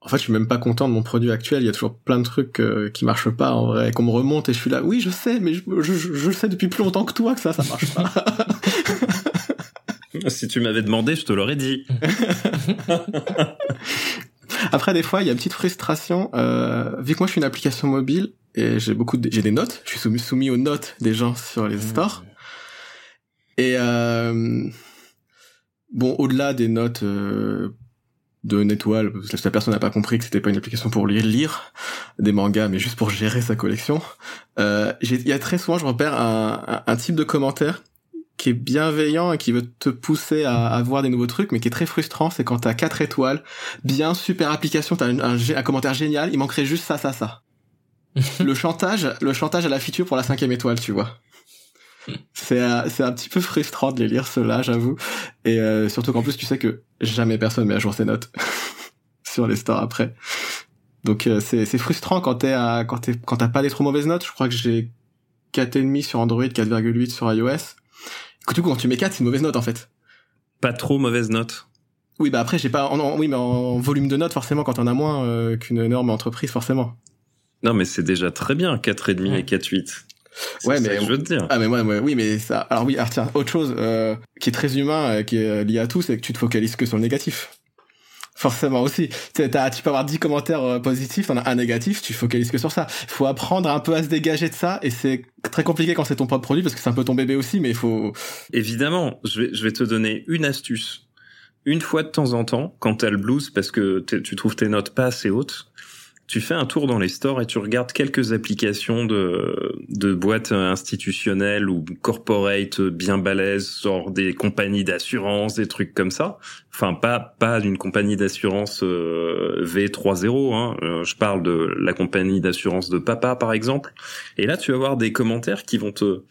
en fait, je suis même pas content de mon produit actuel. Il y a toujours plein de trucs euh, qui marchent pas en vrai, qu'on me remonte et je suis là. Oui, je sais, mais je, je, je, sais depuis plus longtemps que toi que ça, ça marche pas. si tu m'avais demandé, je te l'aurais dit. Après, des fois, il y a une petite frustration. Euh, vu que moi, je suis une application mobile et j'ai beaucoup, de, j'ai des notes. Je suis soumis, soumis aux notes des gens sur les stores. Et euh, bon, au-delà des notes euh, de une étoile, parce que la personne n'a pas compris que c'était pas une application pour lire, lire des mangas, mais juste pour gérer sa collection. Euh, il y a très souvent, je repère un, un, un type de commentaire qui est bienveillant et qui veut te pousser à, à voir des nouveaux trucs, mais qui est très frustrant, c'est quand t'as quatre étoiles, bien super application, t'as un, un, un, commentaire génial, il manquerait juste ça, ça, ça. le chantage, le chantage à la feature pour la cinquième étoile, tu vois. C'est euh, c'est un petit peu frustrant de les lire ceux-là, j'avoue. Et euh, surtout qu'en plus, tu sais que jamais personne met à jour ses notes sur les stores après. Donc euh, c'est c'est frustrant quand t'es à quand t'es quand t'as pas des trop mauvaises notes. Je crois que j'ai 4,5 sur Android, 4,8 sur iOS du coup, quand tu mets 4, c'est une mauvaise note en fait. Pas trop mauvaise note. Oui, bah après, j'ai pas. En, oui, mais en volume de notes, forcément, quand on a moins euh, qu'une énorme entreprise, forcément. Non, mais c'est déjà très bien, 4,5 ouais. et 4,8. Ouais, mais je veux te dire. Ah, mais moi, ouais, oui, mais ça. Alors oui, alors tiens, autre chose euh, qui est très humain, euh, qui est lié à tout, c'est que tu te focalises que sur le négatif. Forcément aussi. Tu, peux avoir 10 commentaires euh, positifs, t'en as un négatif, tu focalises que sur ça. Il faut apprendre un peu à se dégager de ça, et c'est très compliqué quand c'est ton propre produit, parce que c'est un peu ton bébé aussi, mais il faut... Évidemment, je vais, je vais te donner une astuce. Une fois de temps en temps, quand t'as le blues, parce que tu trouves tes notes pas assez hautes, tu fais un tour dans les stores et tu regardes quelques applications de, de boîtes institutionnelles ou corporate bien balèzes, genre des compagnies d'assurance, des trucs comme ça. Enfin, pas pas d'une compagnie d'assurance euh, V30, hein. Euh, je parle de la compagnie d'assurance de papa, par exemple. Et là, tu vas avoir des commentaires qui vont te,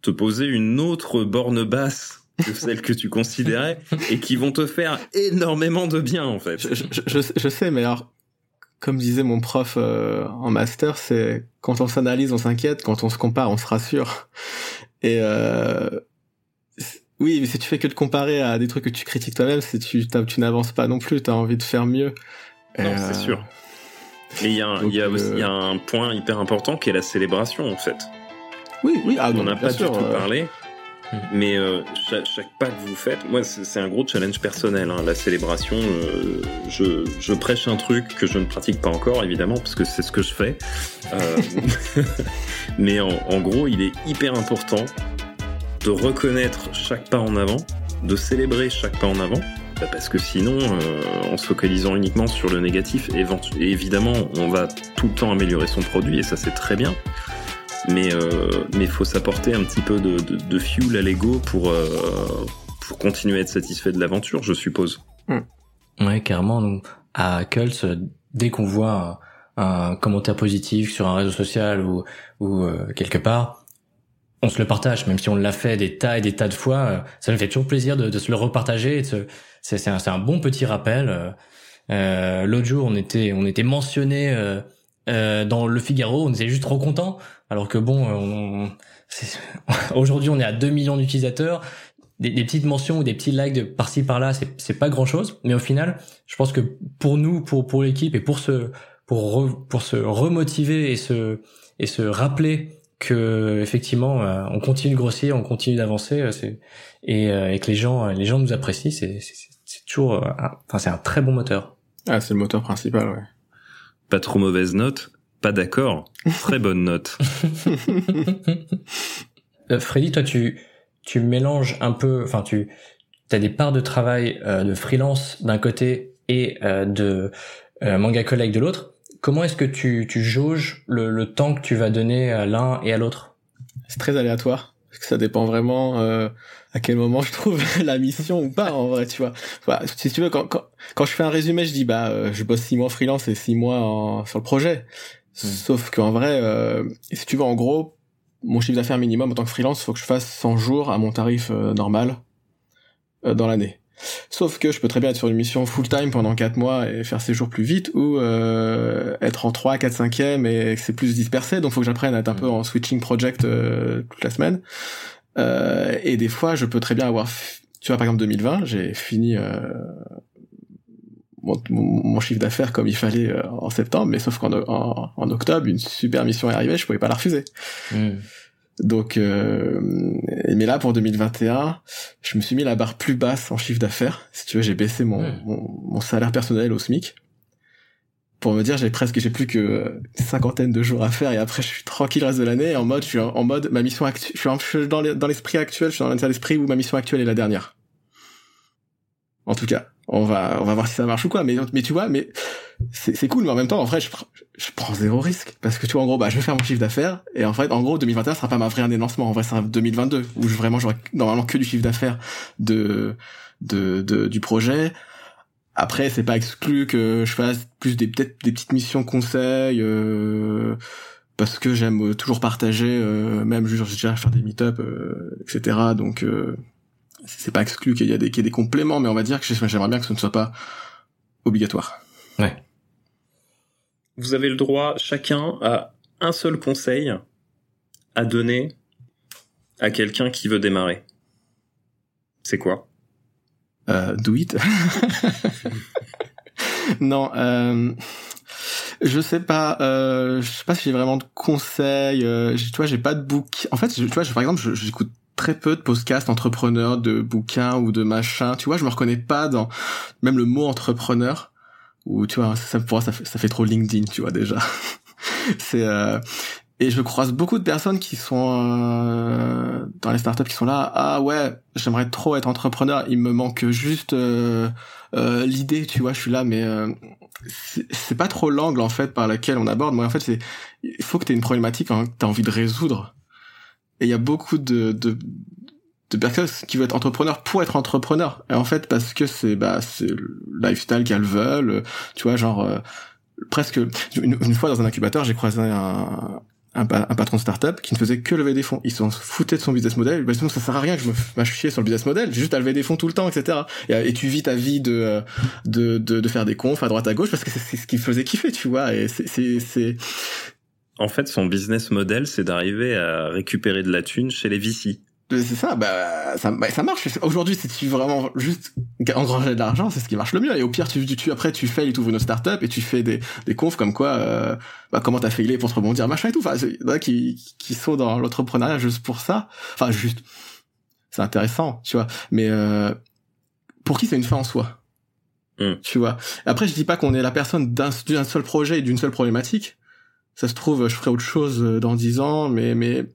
te poser une autre borne basse que celle que tu considérais et qui vont te faire énormément de bien en fait. Je, je, je sais, mais alors comme disait mon prof euh, en master, c'est quand on s'analyse, on s'inquiète, quand on se compare, on se rassure. Et euh, oui, mais si tu fais que de comparer à des trucs que tu critiques toi-même, c'est tu tu n'avances pas non plus. T'as envie de faire mieux. Non, c'est sûr. Mais il y y il y a un point hyper important qui est la célébration en fait. Oui, oui. Ah, on n'a pas sûr, du tout parlé. Mm. Mais euh, chaque, chaque, pas que vous faites, moi c'est un gros challenge personnel. Hein, la célébration, euh, je, je, prêche un truc que je ne pratique pas encore évidemment parce que c'est ce que je fais. Euh, mais en, en, gros, il est hyper important de reconnaître chaque pas en avant, de célébrer chaque pas en avant. Bah parce que sinon, euh, en se focalisant uniquement sur le négatif, évidemment, on va tout le temps améliorer son produit et ça c'est très bien mais euh, mais faut s'apporter un petit peu de, de, de fuel à l'ego pour euh, pour continuer à être satisfait de l'aventure, je suppose. Mm. Ouais, carrément. Donc, à Cults, dès qu'on voit un, commentaire positif sur un réseau social ou ou euh, quelque part, on se le partage, même si on l'a fait des tas et des tas de fois. Euh, ça nous fait toujours plaisir de, de se le repartager. C'est un, un, bon petit rappel. Euh, L'autre jour, on était on était mentionné dans le Figaro. On était juste trop content alors que bon, euh, on, aujourd'hui on est à 2 millions d'utilisateurs. Des, des, petites mentions ou des petits likes de par-ci par-là, c'est pas grand-chose. Mais au final, je pense que pour nous, pour pour l'équipe et pour se pour pour se remotiver et se et se rappeler que effectivement euh, on continue de grossir, on continue d'avancer, euh, c'est et, et, que les gens les gens nous apprécient, c'est c'est toujours enfin c'est un très bon moteur. Ah c'est le moteur principal, ouais. Pas trop mauvaise note. Pas d'accord. Très bonne note. euh, Freddy, toi, tu, tu mélanges un peu, enfin, tu as des parts de travail euh, de freelance d'un côté et euh, de euh, manga collègue de l'autre. Comment est-ce que tu, tu jauges le, le, temps que tu vas donner à l'un et à l'autre? C'est très aléatoire. Parce que ça dépend vraiment euh, à quel moment je trouve la mission ou pas en vrai tu vois voilà, si tu veux quand, quand, quand je fais un résumé je dis bah euh, je bosse six mois freelance et six mois en, sur le projet Hmm. Sauf qu'en vrai, euh, si tu veux, en gros, mon chiffre d'affaires minimum en tant que freelance, faut que je fasse 100 jours à mon tarif euh, normal euh, dans l'année. Sauf que je peux très bien être sur une mission full time pendant 4 mois et faire ces jours plus vite ou euh, être en 3, 4, 5e et c'est plus dispersé. Donc faut que j'apprenne à être un peu en switching project euh, toute la semaine. Euh, et des fois, je peux très bien avoir... Tu vois, par exemple 2020, j'ai fini mon, mon, chiffre d'affaires comme il fallait en septembre, mais sauf qu'en en, en, octobre, une super mission est arrivée, je pouvais pas la refuser. Mmh. Donc, euh, mais là pour 2021, je me suis mis la barre plus basse en chiffre d'affaires. Si tu veux, j'ai baissé mon, mon, salaire personnel au SMIC pour me dire j'ai presque j'ai plus que une cinquantaine de jours à faire et après je suis tranquille le reste de l'année en mode je suis en, mode ma mission actuelle je suis dans l'esprit actuel je suis dans l'état d'esprit où ma mission actuelle est la dernière en tout cas on va on va voir si ça marche ou quoi. Mais mais tu vois mais c'est cool mais en même temps en vrai je, je prends zéro risque. Parce que tu vois en gros bah je vais faire mon chiffre d'affaires et en fait en gros 2021 sera pas ma vraie année de lancement. En vrai sera 2022 où je, vraiment j'aurai normalement que du chiffre d'affaires de, de, de du projet. Après c'est pas exclu que je fasse plus des peut-être des petites missions conseils euh, parce que j'aime toujours partager euh, même juste faire des meet-up euh, etc donc euh, c'est pas exclu qu'il y a des, qu'il y ait des compléments, mais on va dire que j'aimerais bien que ce ne soit pas obligatoire. Ouais. Vous avez le droit chacun à un seul conseil à donner à quelqu'un qui veut démarrer. C'est quoi? Euh, Do it. non, euh, je sais pas. Euh, je sais pas si j'ai vraiment de conseils. Euh, tu vois, j'ai pas de book. En fait, tu vois, par exemple, j'écoute très peu de podcasts entrepreneurs, de bouquins ou de machins. Tu vois, je me reconnais pas dans même le mot entrepreneur. Ou tu vois, ça pour ça fait, ça fait trop LinkedIn, tu vois déjà. c'est euh... et je croise beaucoup de personnes qui sont euh... dans les startups qui sont là. Ah ouais, j'aimerais trop être entrepreneur. Il me manque juste euh... euh l'idée, tu vois. Je suis là, mais euh, c'est pas trop l'angle en fait par lequel on aborde. Moi, en fait, c'est il faut que tu aies une problématique hein, que tu as envie de résoudre et il y a beaucoup de, de, de personnes qui veulent être entrepreneurs pour être entrepreneurs. Et en fait, parce que c'est bah c'est le lifestyle qu'elles veulent. Tu vois, genre euh, presque une, fois dans un incubateur, j'ai croisé un, un, patron de start-up qui ne faisait que lever des fonds. Ils s'en foutaient de son business model. Bah, sinon, ça sert à rien que je me mâche chier sur le business model. J'ai juste à lever des fonds tout le temps, etc. Et, tu vis ta vie de, de, de, de faire des confs à droite à gauche parce que c'est ce qui faisait kiffer, tu vois. Et c'est, c'est, en fait, son business model, c'est d'arriver à récupérer de la thune chez les VC. C'est ça, bah ça, bah, ça marche. Aujourd'hui, si tu vraiment juste engranger de l'argent, c'est ce qui marche le mieux. Et au pire, tu, tu après tu fais, tu ouvres une startup et tu fais des des confs comme quoi, euh, bah comment t'as failé pour te rebondir, machin et tout. Enfin, il y en a qui qui sont dans l'entrepreneuriat juste pour ça. Enfin, juste, c'est intéressant, tu vois. Mais euh, pour qui c'est une fin en soi, hmm. tu vois. Après, je dis pas qu'on est la personne d'un seul projet et d'une seule problématique ça se trouve, je ferai autre chose euh, dans dix ans, mais mais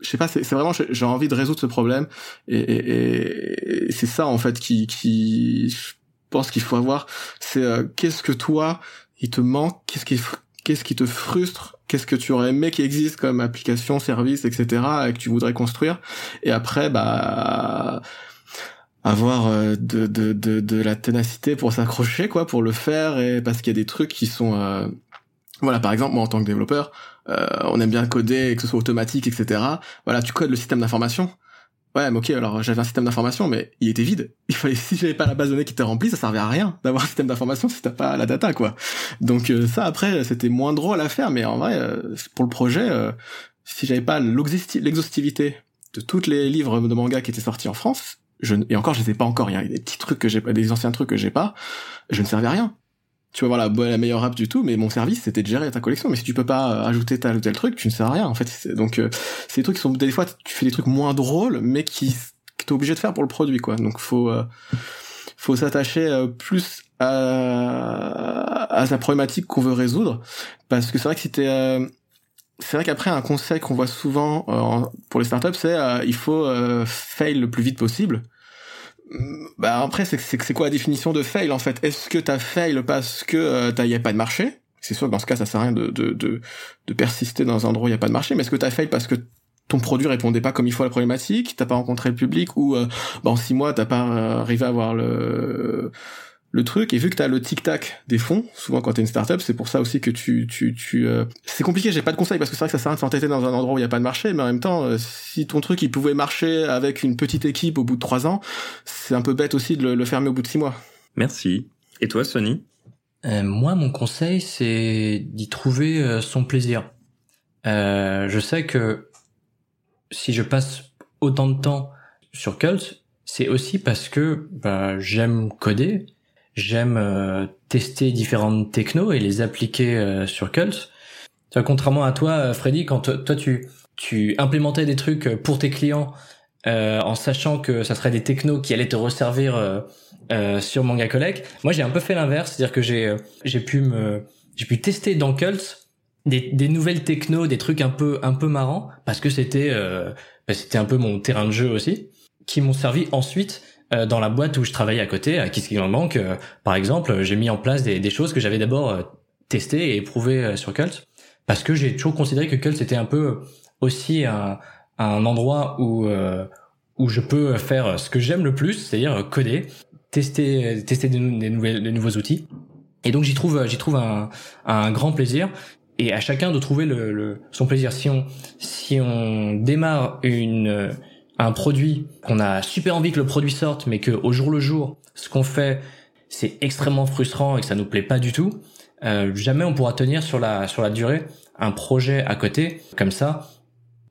je sais pas, c'est vraiment j'ai envie de résoudre ce problème. Et, et, et c'est ça en fait qui qui je pense qu'il faut avoir, c'est euh, qu'est-ce que toi il te manque, qu'est-ce qui qu'est-ce qui te frustre, qu'est-ce que tu aurais aimé qui existe comme application, service, etc. et que tu voudrais construire? Et après bah avoir euh, de, de, de, de la ténacité pour s'accrocher quoi pour le faire et parce qu'il y a des trucs qui sont voilà, par exemple, moi en tant que développeur, euh, on aime bien coder, que ce soit automatique, etc. Voilà, tu codes le système d'information. Ouais, mais ok, alors j'avais un système d'information, mais il était vide. Il fallait, si j'avais pas la base de données qui était remplie, ça servait à rien d'avoir un système d'information si t'as pas la data, quoi. Donc euh, ça, après, c'était moins drôle à faire, mais en vrai, euh, pour le projet, si j'avais pas l'exhaustivité de tous les livres de manga qui étaient sortis en France, je, et encore, je les pas encore, il y des petits trucs que j'ai pas, des anciens trucs que j'ai pas, je ne servais à rien tu vas voir la, meilleure app du tout, mais mon service c'était de gérer ta collection. Mais si tu peux pas euh, ajouter tel ou tel truc, tu ne sers à rien en fait. Donc euh, c'est des trucs qui sont des fois tu fais des trucs moins drôles, mais qui que t'es obligé de faire pour le produit quoi. Donc faut euh, faut s'attacher plus à, à sa problématique qu'on veut résoudre, parce que c'est vrai que si t'es c'est vrai qu'après un conseil qu'on voit souvent pour les startups, c'est il faut fail le plus vite possible bah après c'est c'est quoi la définition de fail en fait? Est-ce que t'as fail parce que euh, t'as y a pas de marché? C'est sûr que dans ce cas ça sert à rien de de de, de persister dans un endroit où il y a pas de marché, mais est-ce que t'as fail parce que ton produit répondait pas comme il faut à la problématique, t'as pas rencontré le public ou euh, en six mois t'as pas euh, arrivé à avoir le le truc et vu que tu as le tic tac des fonds souvent quand tu es une startup c'est pour ça aussi que tu tu tu euh, c'est compliqué j'ai pas de conseils parce que c'est vrai que ça sert à rien de s'entêter dans un endroit où il y a pas de marché mais en même temps euh, si ton truc il pouvait marcher avec une petite équipe au bout de trois ans c'est un peu bête aussi de le, fermer au bout de six mois. Merci. Et toi Sony? Euh, moi mon conseil c'est d'y trouver son plaisir. Je sais que si je passe autant de temps sur Cult c'est aussi parce que bah, j'aime coder j'aime euh, tester différentes technos et les appliquer euh, sur Cult. contrairement à toi, euh, Freddy, quand toi tu tu implémentais des trucs pour tes clients en sachant que ça serait des technos qui allaient te resservir sur Manga Collect, moi j'ai un peu fait l'inverse, c'est-à-dire que j'ai j'ai pu me j'ai pu tester dans Cult des, nouvelles technos, des trucs un peu un peu marrants parce que c'était bah, c'était un peu mon terrain de jeu aussi, qui m'ont servi ensuite euh, dans la boîte où je travaillais à côté, à KissKickBank, euh, par exemple, j'ai mis en place des, des choses que j'avais d'abord euh, testées et éprouvées sur Cult, parce que j'ai toujours considéré que Cult c'était un peu aussi un, un endroit où où je peux faire ce que j'aime le plus, c'est-à-dire coder, tester tester des, des, nouvelles, des nouveaux outils. Et donc j'y trouve j'y trouve un, un grand plaisir et à chacun de trouver le, le, son plaisir. Si on si on démarre une un produit qu'on a super envie que le produit sorte, mais que au jour le jour, ce qu'on fait, c'est extrêmement frustrant et que ça nous plaît pas du tout, euh, jamais on pourra tenir sur la sur la durée un projet à côté comme ça,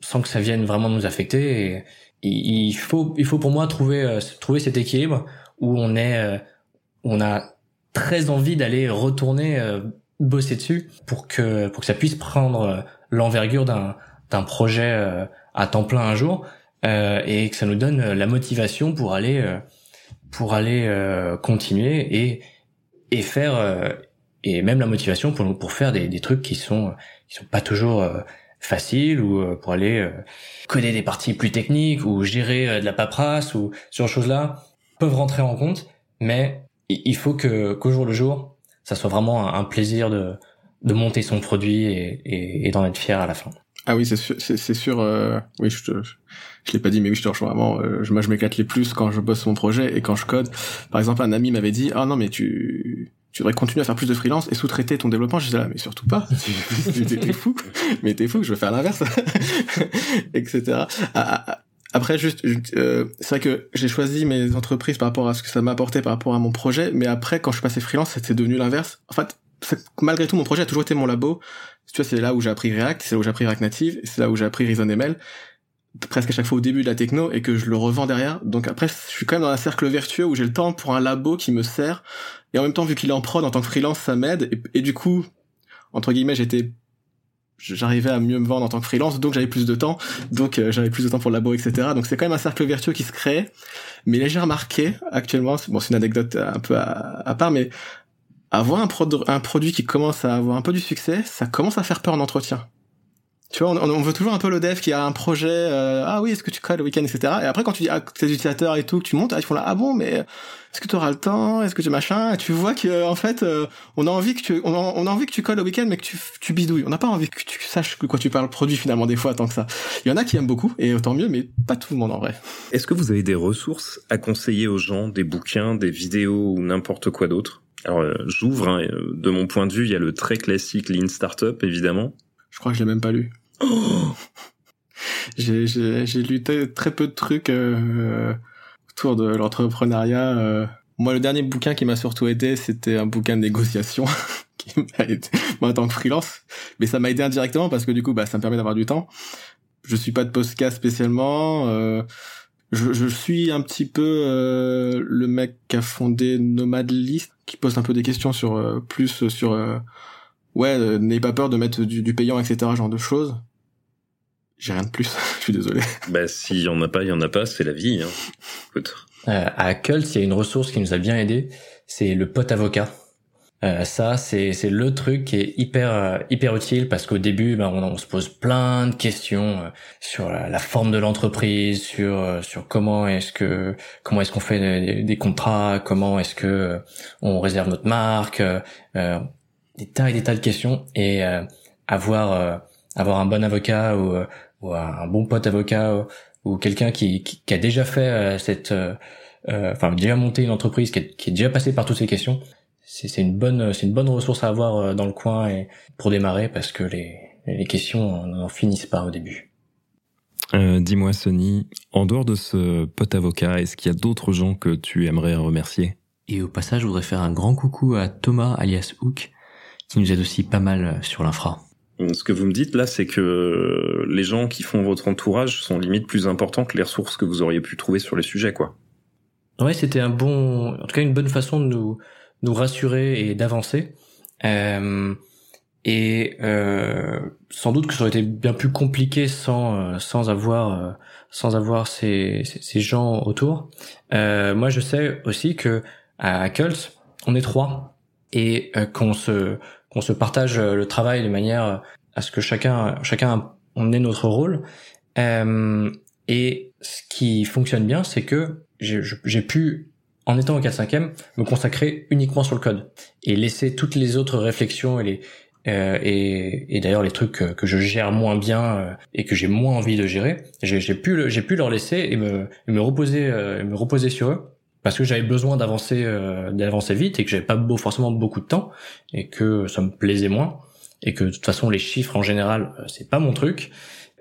sans que ça vienne vraiment nous affecter. Il faut il faut pour moi trouver euh, trouver cet équilibre où on est euh, on a très envie d'aller retourner bosser dessus pour que pour que ça puisse prendre l'envergure d'un d'un projet à temps plein un jour euh, et que ça nous donne la motivation pour aller euh, pour aller euh, continuer et et faire et même la motivation pour pour faire des, des trucs qui sont qui sont pas toujours faciles ou pour aller coder des parties plus techniques ou gérer de la paperasse ou ce genre de choses là peuvent rentrer en compte mais il faut que qu'au jour le jour ça soit vraiment un, plaisir de de monter son produit et, et, et d'en être fier à la fin. Ah oui, c'est sûr, c'est sûr. Euh, oui, je, te, je, l'ai pas dit, mais oui, je te rejoins vraiment. Euh, moi, je m'éclate les plus quand je bosse mon projet et quand je code. Par exemple, un ami m'avait dit, ah non, mais tu, tu devrais continuer à faire plus de freelance et sous-traiter ton développement. Je disais là, mais surtout pas. t'es fou. Mais t'es fou, je veux faire l'inverse, etc. Ah, ah, ah, après, juste, euh, c'est vrai que j'ai choisi mes entreprises par rapport à ce que ça m'apportait par rapport à mon projet, mais après, quand je suis passé freelance, c'était devenu l'inverse. En fait, malgré tout, mon projet a toujours été mon labo. Tu vois, c'est là où j'ai appris React, c'est là où j'ai appris React Native, c'est là où j'ai appris ReasonML, presque à chaque fois au début de la techno, et que je le revends derrière. Donc après, je suis quand même dans un cercle vertueux où j'ai le temps pour un labo qui me sert, et en même temps, vu qu'il est en prod en tant que freelance, ça m'aide, et, du coup, entre guillemets, j'étais j'arrivais à mieux me vendre en tant que freelance, donc j'avais plus de temps, donc euh, j'avais plus de temps pour le labo, etc. Donc c'est quand même un cercle vertueux qui se crée. Mais là j'ai remarqué actuellement, bon c'est une anecdote un peu à, à part, mais avoir un, produit qui commence à avoir un peu du succès, ça commence à faire peur en entretien. Tu vois, on, veut toujours un peu le dev qui a un projet, euh, ah oui, est-ce que tu codes le week-end, etc. Et après, quand tu dis à tes utilisateurs et tout, que tu montes, ils font là, ah bon, mais est-ce que tu auras le temps, est-ce que tu machin, et tu vois que en fait, euh, on a envie que tu, on a, on a envie que tu codes le week-end, mais que tu, tu bidouilles. On n'a pas envie que tu saches de quoi tu parles produit finalement des fois tant que ça. Il y en a qui aiment beaucoup et autant mieux, mais pas tout le monde en vrai. Est-ce que vous avez des ressources à conseiller aux gens, des bouquins, des vidéos ou n'importe quoi d'autre? Alors euh, j'ouvre, hein, euh, de mon point de vue, il y a le très classique Lean Startup, évidemment. Je crois que je l'ai même pas lu. Oh j'ai lu très peu de trucs euh, autour de l'entrepreneuriat. Moi, le dernier bouquin qui m'a surtout aidé, c'était un bouquin de négociation qui m'a aidé, moi en tant que freelance. Mais ça m'a aidé indirectement parce que du coup, bah, ça me permet d'avoir du temps. Je suis pas de podcast spécialement je, je, suis un petit peu euh, le mec qui a fondé Nomad List, qui pose un peu des questions sur euh, plus sur euh, ouais, n'ayez pas peur de mettre du, du, payant, etc. Genre de choses. J'ai rien de plus. je suis désolé. Bah s'il y en a pas, il y en a pas. C'est la vie. Hein. Écoute. à Cult, il y a une ressource qui nous a bien aidé. C'est le pote avocat. Euh, ça, c'est le truc qui est hyper euh, hyper utile parce qu'au début, ben, on, se pose plein de questions euh, sur la, forme de l'entreprise, sur sur comment est-ce que comment est-ce qu'on fait des, contrats, comment est-ce que on réserve notre marque, des tas et des tas de questions. Et avoir avoir un bon avocat ou, ou un bon pote avocat ou, quelqu'un qui, qui, qui, a déjà fait cette enfin déjà monté une entreprise qui est, qui est déjà passée par toutes ces questions, c'est une bonne c'est une bonne ressource à avoir dans le coin et pour démarrer parce que les les questions n'en finissent pas au début. Euh, Dis-moi, Sonny, en dehors de ce pote avocat, est-ce qu'il y a d'autres gens que tu aimerais remercier? Et au passage, je voudrais faire un grand coucou à Thomas, alias Hook, qui nous aide aussi pas mal sur l'infra. Ce que vous me dites là, c'est que les gens qui font votre entourage sont limite plus importants que les ressources que vous auriez pu trouver sur les sujets, quoi. Ouais, c'était un bon, en tout cas une bonne façon de nous nous rassurer et d'avancer. Euh, et euh, sans doute que ça aurait été bien plus compliqué sans euh, sans avoir euh, sans avoir ces, ces, gens autour. Euh, moi, je sais aussi que à Cult, on est trois et qu'on se qu'on se partage le travail de manière à ce que chacun chacun on ait notre rôle. et ce qui fonctionne bien, c'est que j'ai pu en étant au 4-5e, me consacrer uniquement sur le code et laisser toutes les autres réflexions et les, euh, et, d'ailleurs les trucs que, je gère moins bien euh, et que j'ai moins envie de gérer, j'ai pu j'ai pu leur laisser et me me reposer euh, me reposer sur eux parce que j'avais besoin d'avancer d'avancer vite et que j'avais pas forcément beaucoup de temps et que ça me plaisait moins et que de toute façon les chiffres en général c'est pas mon truc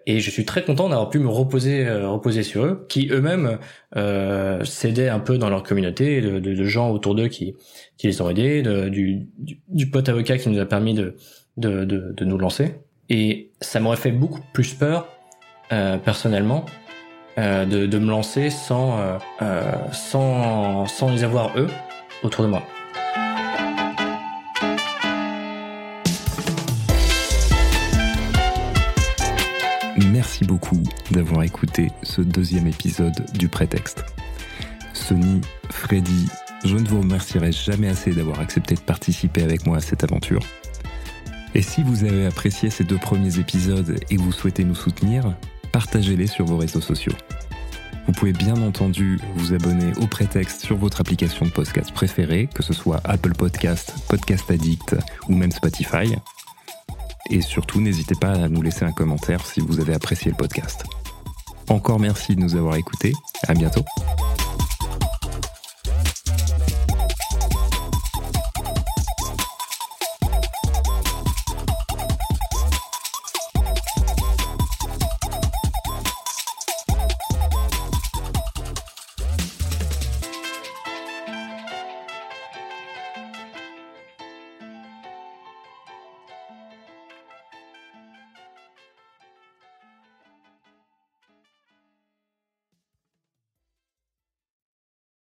et je suis très content d'avoir pu me reposer reposer sur eux qui eux-mêmes euh, s'aidaient un peu dans leur communauté de, de, de gens autour d'eux qui qui les ont aidés, de, du, du, pote avocat qui nous a permis de, de, de, de nous lancer. Et ça m'aurait fait beaucoup plus peur, euh, personnellement, euh, de, de, me lancer sans, euh, euh, sans, sans les avoir eux autour de moi. Merci beaucoup d'avoir écouté ce deuxième épisode du prétexte. Sony, Freddy, je ne vous remercierai jamais assez d'avoir accepté de participer avec moi à cette aventure. Et si vous avez apprécié ces deux premiers épisodes et vous souhaitez nous soutenir, partagez-les sur vos réseaux sociaux. Vous pouvez bien entendu vous abonner au prétexte sur votre application de podcast préférée, que ce soit Apple Podcast, Podcast Addict ou même Spotify. Et surtout, n'hésitez pas à nous laisser un commentaire si vous avez apprécié le podcast. Encore merci de nous avoir écoutés. À bientôt.